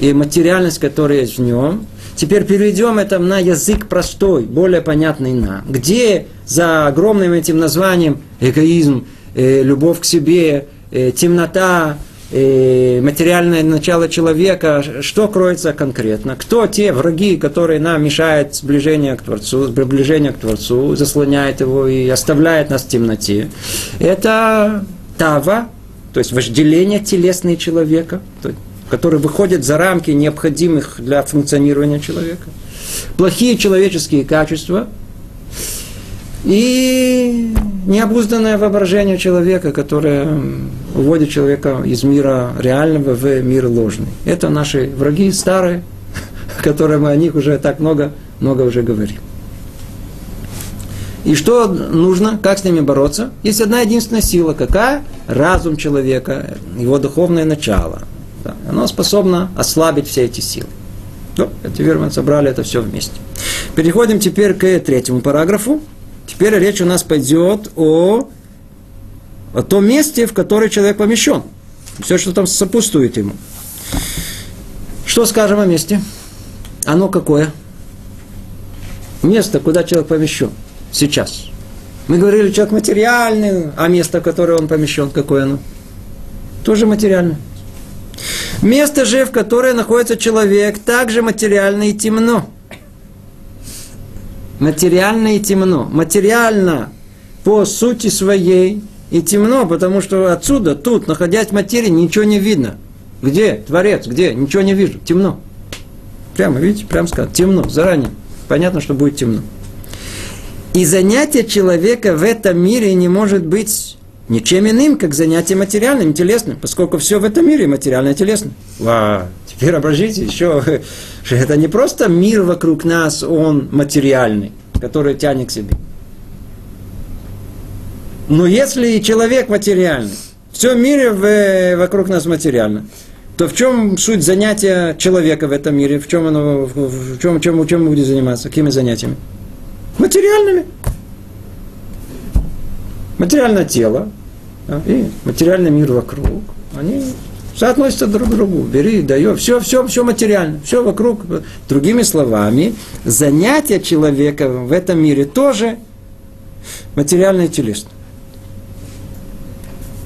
и материальность, которая есть в нем. Теперь переведем это на язык простой, более понятный нам. Где за огромным этим названием эгоизм, э, любовь к себе, э, темнота, э, материальное начало человека, что кроется конкретно? Кто те враги, которые нам мешают сближение к Творцу, приближение к Творцу, заслоняет его и оставляет нас в темноте? Это тава, то есть вожделение телесное человека, то есть который выходит за рамки необходимых для функционирования человека. Плохие человеческие качества и необузданное воображение человека, которое уводит человека из мира реального в мир ложный. Это наши враги старые, которые мы о них уже так много, много уже говорим. И что нужно, как с ними бороться? Есть одна единственная сила. Какая? Разум человека, его духовное начало – да, оно способно ослабить все эти силы. Ну, теперь мы собрали это все вместе. Переходим теперь к третьему параграфу. Теперь речь у нас пойдет о, о том месте, в которое человек помещен. Все, что там сопутствует ему. Что скажем о месте? Оно какое? Место, куда человек помещен сейчас. Мы говорили, человек материальный, а место, в которое он помещен, какое оно? Тоже материальное. Место же, в которое находится человек, также материально и темно. Материально и темно. Материально по сути своей и темно, потому что отсюда, тут, находясь в материи, ничего не видно. Где Творец? Где? Ничего не вижу. Темно. Прямо, видите, прямо сказано. Темно, заранее. Понятно, что будет темно. И занятие человека в этом мире не может быть ничем иным, как занятие материальным, телесным, поскольку все в этом мире материально телесно. Ва, теперь обожите еще, <laughs> это не просто мир вокруг нас, он материальный, который тянет к себе. Но если человек материальный, все в мире в, вокруг нас материально, то в чем суть занятия человека в этом мире? В чем оно, в чем, чем, чем мы будем заниматься? Какими занятиями? Материальными. Материальное тело и материальный мир вокруг, они соотносятся друг к другу. Бери, дай, все, все, все материально, все вокруг. Другими словами, занятие человека в этом мире тоже материальное и телесное.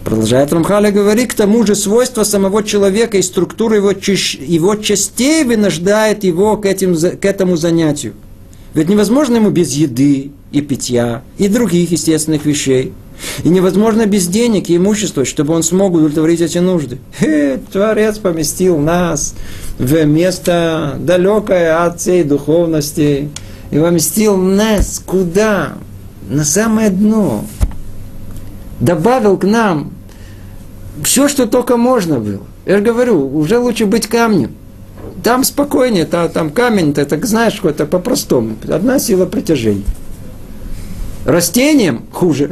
Продолжает Рамхаля говорить, к тому же свойства самого человека и структура его, его частей вынуждает его к, этим, к этому занятию. Ведь невозможно ему без еды и питья и других естественных вещей. И невозможно без денег и имущества, чтобы он смог удовлетворить эти нужды. Хе, Творец поместил нас в место далекое от всей духовности. И поместил нас куда? На самое дно. Добавил к нам все, что только можно было. Я же говорю, уже лучше быть камнем. Там спокойнее, там, там камень, ты так знаешь, это по-простому. Одна сила притяжения. Растениям хуже.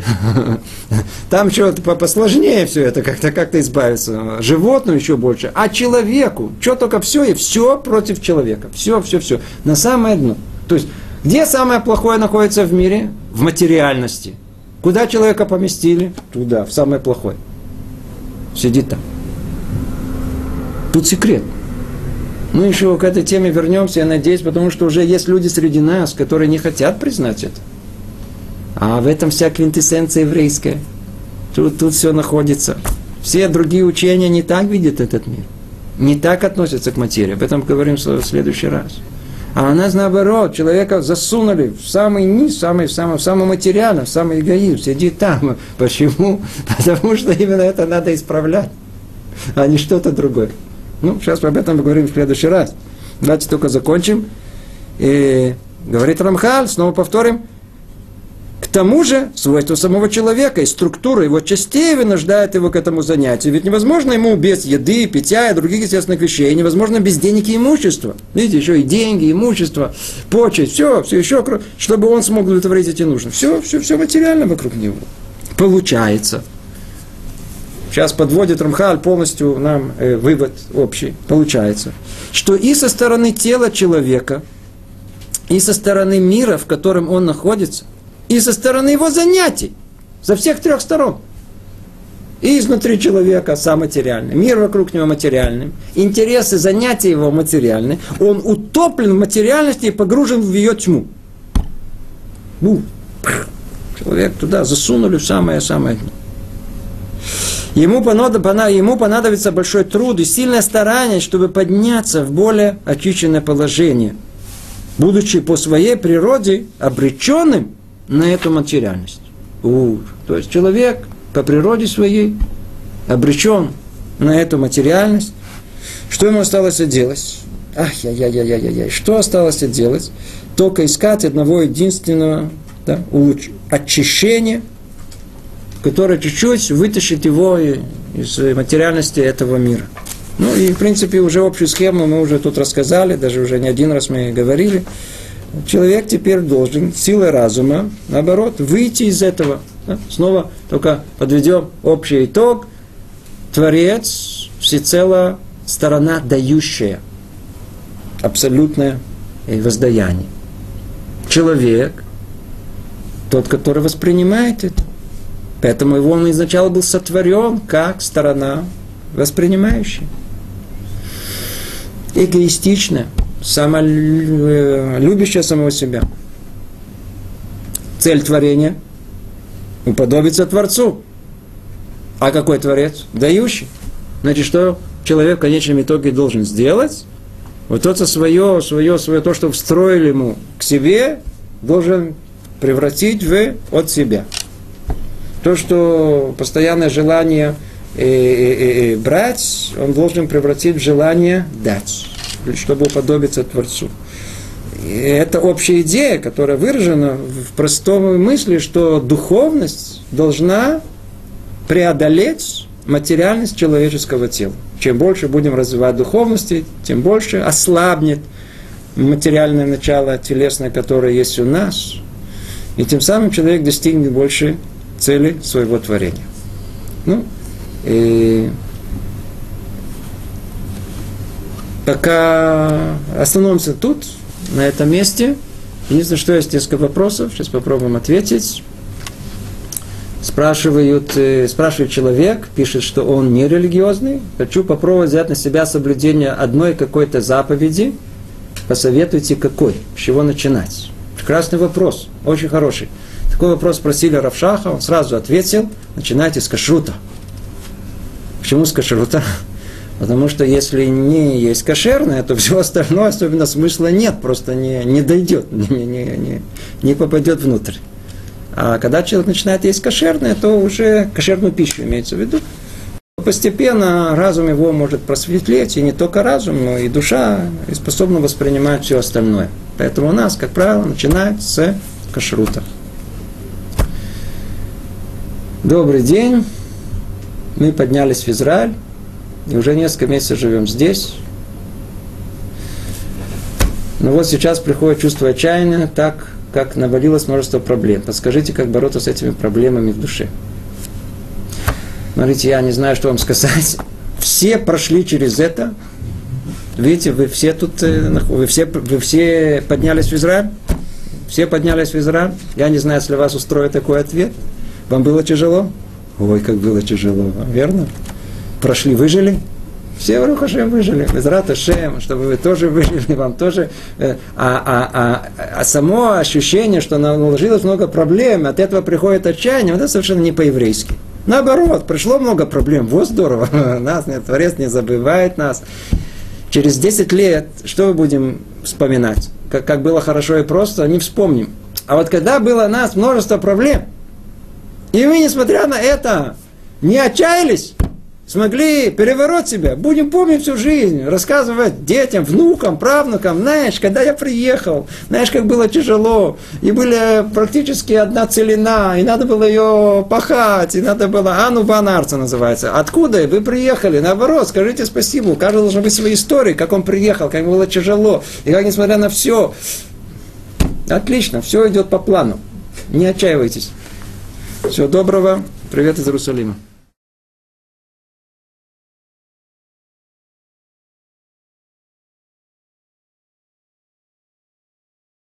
<laughs> Там что-то посложнее все это, как-то как-то избавиться. Животному еще больше. А человеку, что только все и все против человека. Все, все, все. На самое дно. То есть, где самое плохое находится в мире? В материальности. Куда человека поместили? Туда, в самое плохое. Сидит там. Тут секрет. Мы еще к этой теме вернемся, я надеюсь, потому что уже есть люди среди нас, которые не хотят признать это. А в этом вся квинтэссенция еврейская. Тут, тут все находится. Все другие учения не так видят этот мир. Не так относятся к материи. Об этом говорим в следующий раз. А у нас наоборот, человека засунули в самый низ, самый, самый, самый материально, в самый эгоизм, сиди там. <laughs> Почему? Потому что именно это надо исправлять, а не что-то другое. Ну, сейчас об этом поговорим в следующий раз. Давайте только закончим. И говорит Рамхаль, снова повторим, к тому же, свойства самого человека и структура его частей вынуждает его к этому занятию. Ведь невозможно ему без еды, питья и других естественных вещей, невозможно без денег и имущества. Видите, еще и деньги, имущество, почесть, все, все еще, чтобы он смог удовлетворить эти нужды. Все, все, все материально вокруг него. Получается. Сейчас подводит Рамхаль полностью нам э, вывод общий. Получается, что и со стороны тела человека, и со стороны мира, в котором он находится – и со стороны его занятий, со всех трех сторон. И изнутри человека сам материальный, мир вокруг него материальный, интересы, занятия его материальны, он утоплен в материальности и погружен в ее тьму. Бу. Человек туда засунули в самое-самое дно. Ему, ему понадобится большой труд и сильное старание, чтобы подняться в более очищенное положение, будучи по своей природе обреченным на эту материальность. У, то есть человек по природе своей обречен на эту материальность. Что ему осталось делать? Ах, я, я, я, я, я, я. Что осталось делать? Только искать одного единственного да, очищения, которое чуть-чуть вытащит его из материальности этого мира. Ну и, в принципе, уже общую схему мы уже тут рассказали, даже уже не один раз мы говорили человек теперь должен силой разума, наоборот, выйти из этого. Да? Снова только подведем общий итог. Творец всецело сторона дающая. Абсолютное воздаяние. Человек, тот, который воспринимает это. Поэтому его он изначально был сотворен как сторона воспринимающая. Эгоистичная самолюбящая самого себя. Цель творения – уподобиться Творцу. А какой Творец? Дающий. Значит, что человек в конечном итоге должен сделать? Вот то свое, свое, свое, то, что встроили ему к себе, должен превратить в от себя. То, что постоянное желание э, э, э, брать, он должен превратить в желание дать чтобы уподобиться Творцу. И это общая идея, которая выражена в простом мысли, что духовность должна преодолеть материальность человеческого тела. Чем больше будем развивать духовности, тем больше ослабнет материальное начало телесное, которое есть у нас. И тем самым человек достигнет больше цели своего творения. Ну, и пока остановимся тут, на этом месте. Единственное, что есть несколько вопросов, сейчас попробуем ответить. Спрашивают, э, спрашивает человек, пишет, что он не религиозный. Хочу попробовать взять на себя соблюдение одной какой-то заповеди. Посоветуйте, какой, с чего начинать. Прекрасный вопрос, очень хороший. Такой вопрос спросили Равшаха, он сразу ответил, начинайте с кашрута. Почему с кашрута? Потому что если не есть кошерное, то все остальное особенно смысла нет, просто не, не дойдет, не, не, не, не попадет внутрь. А когда человек начинает есть кошерное, то уже кошерную пищу имеется в виду. Постепенно разум его может просветлеть, и не только разум, но и душа, и способна воспринимать все остальное. Поэтому у нас, как правило, начинает с кашрута. Добрый день. Мы поднялись в Израиль, и уже несколько месяцев живем здесь. Но вот сейчас приходит чувство отчаяния, так как навалилось множество проблем. Подскажите, как бороться с этими проблемами в душе. Смотрите, я не знаю, что вам сказать. Все прошли через это. Видите, вы все тут, э, вы все, вы все поднялись в Израиль? Все поднялись в Израиль? Я не знаю, если вас устроит такой ответ. Вам было тяжело? Ой, как было тяжело, верно? Прошли, выжили? Все в Рухашем выжили, без Шем, чтобы вы тоже выжили, вам тоже. Э, а, а, а, а само ощущение, что наложилось много проблем, от этого приходит отчаяние, это совершенно не по-еврейски. Наоборот, пришло много проблем, вот здорово, <laughs> нас нет, Творец не забывает нас. Через 10 лет что мы будем вспоминать? Как, как было хорошо и просто, не вспомним. А вот когда было у нас множество проблем, и мы, несмотря на это, не отчаялись, смогли переворот себя, будем помнить всю жизнь, рассказывать детям, внукам, правнукам, знаешь, когда я приехал, знаешь, как было тяжело, и были практически одна целина, и надо было ее пахать, и надо было, Ану Банарца называется, откуда вы приехали, наоборот, скажите спасибо, у каждого должны быть свои истории, как он приехал, как ему было тяжело, и как, несмотря на все, отлично, все идет по плану, не отчаивайтесь. Всего доброго, привет из Иерусалима.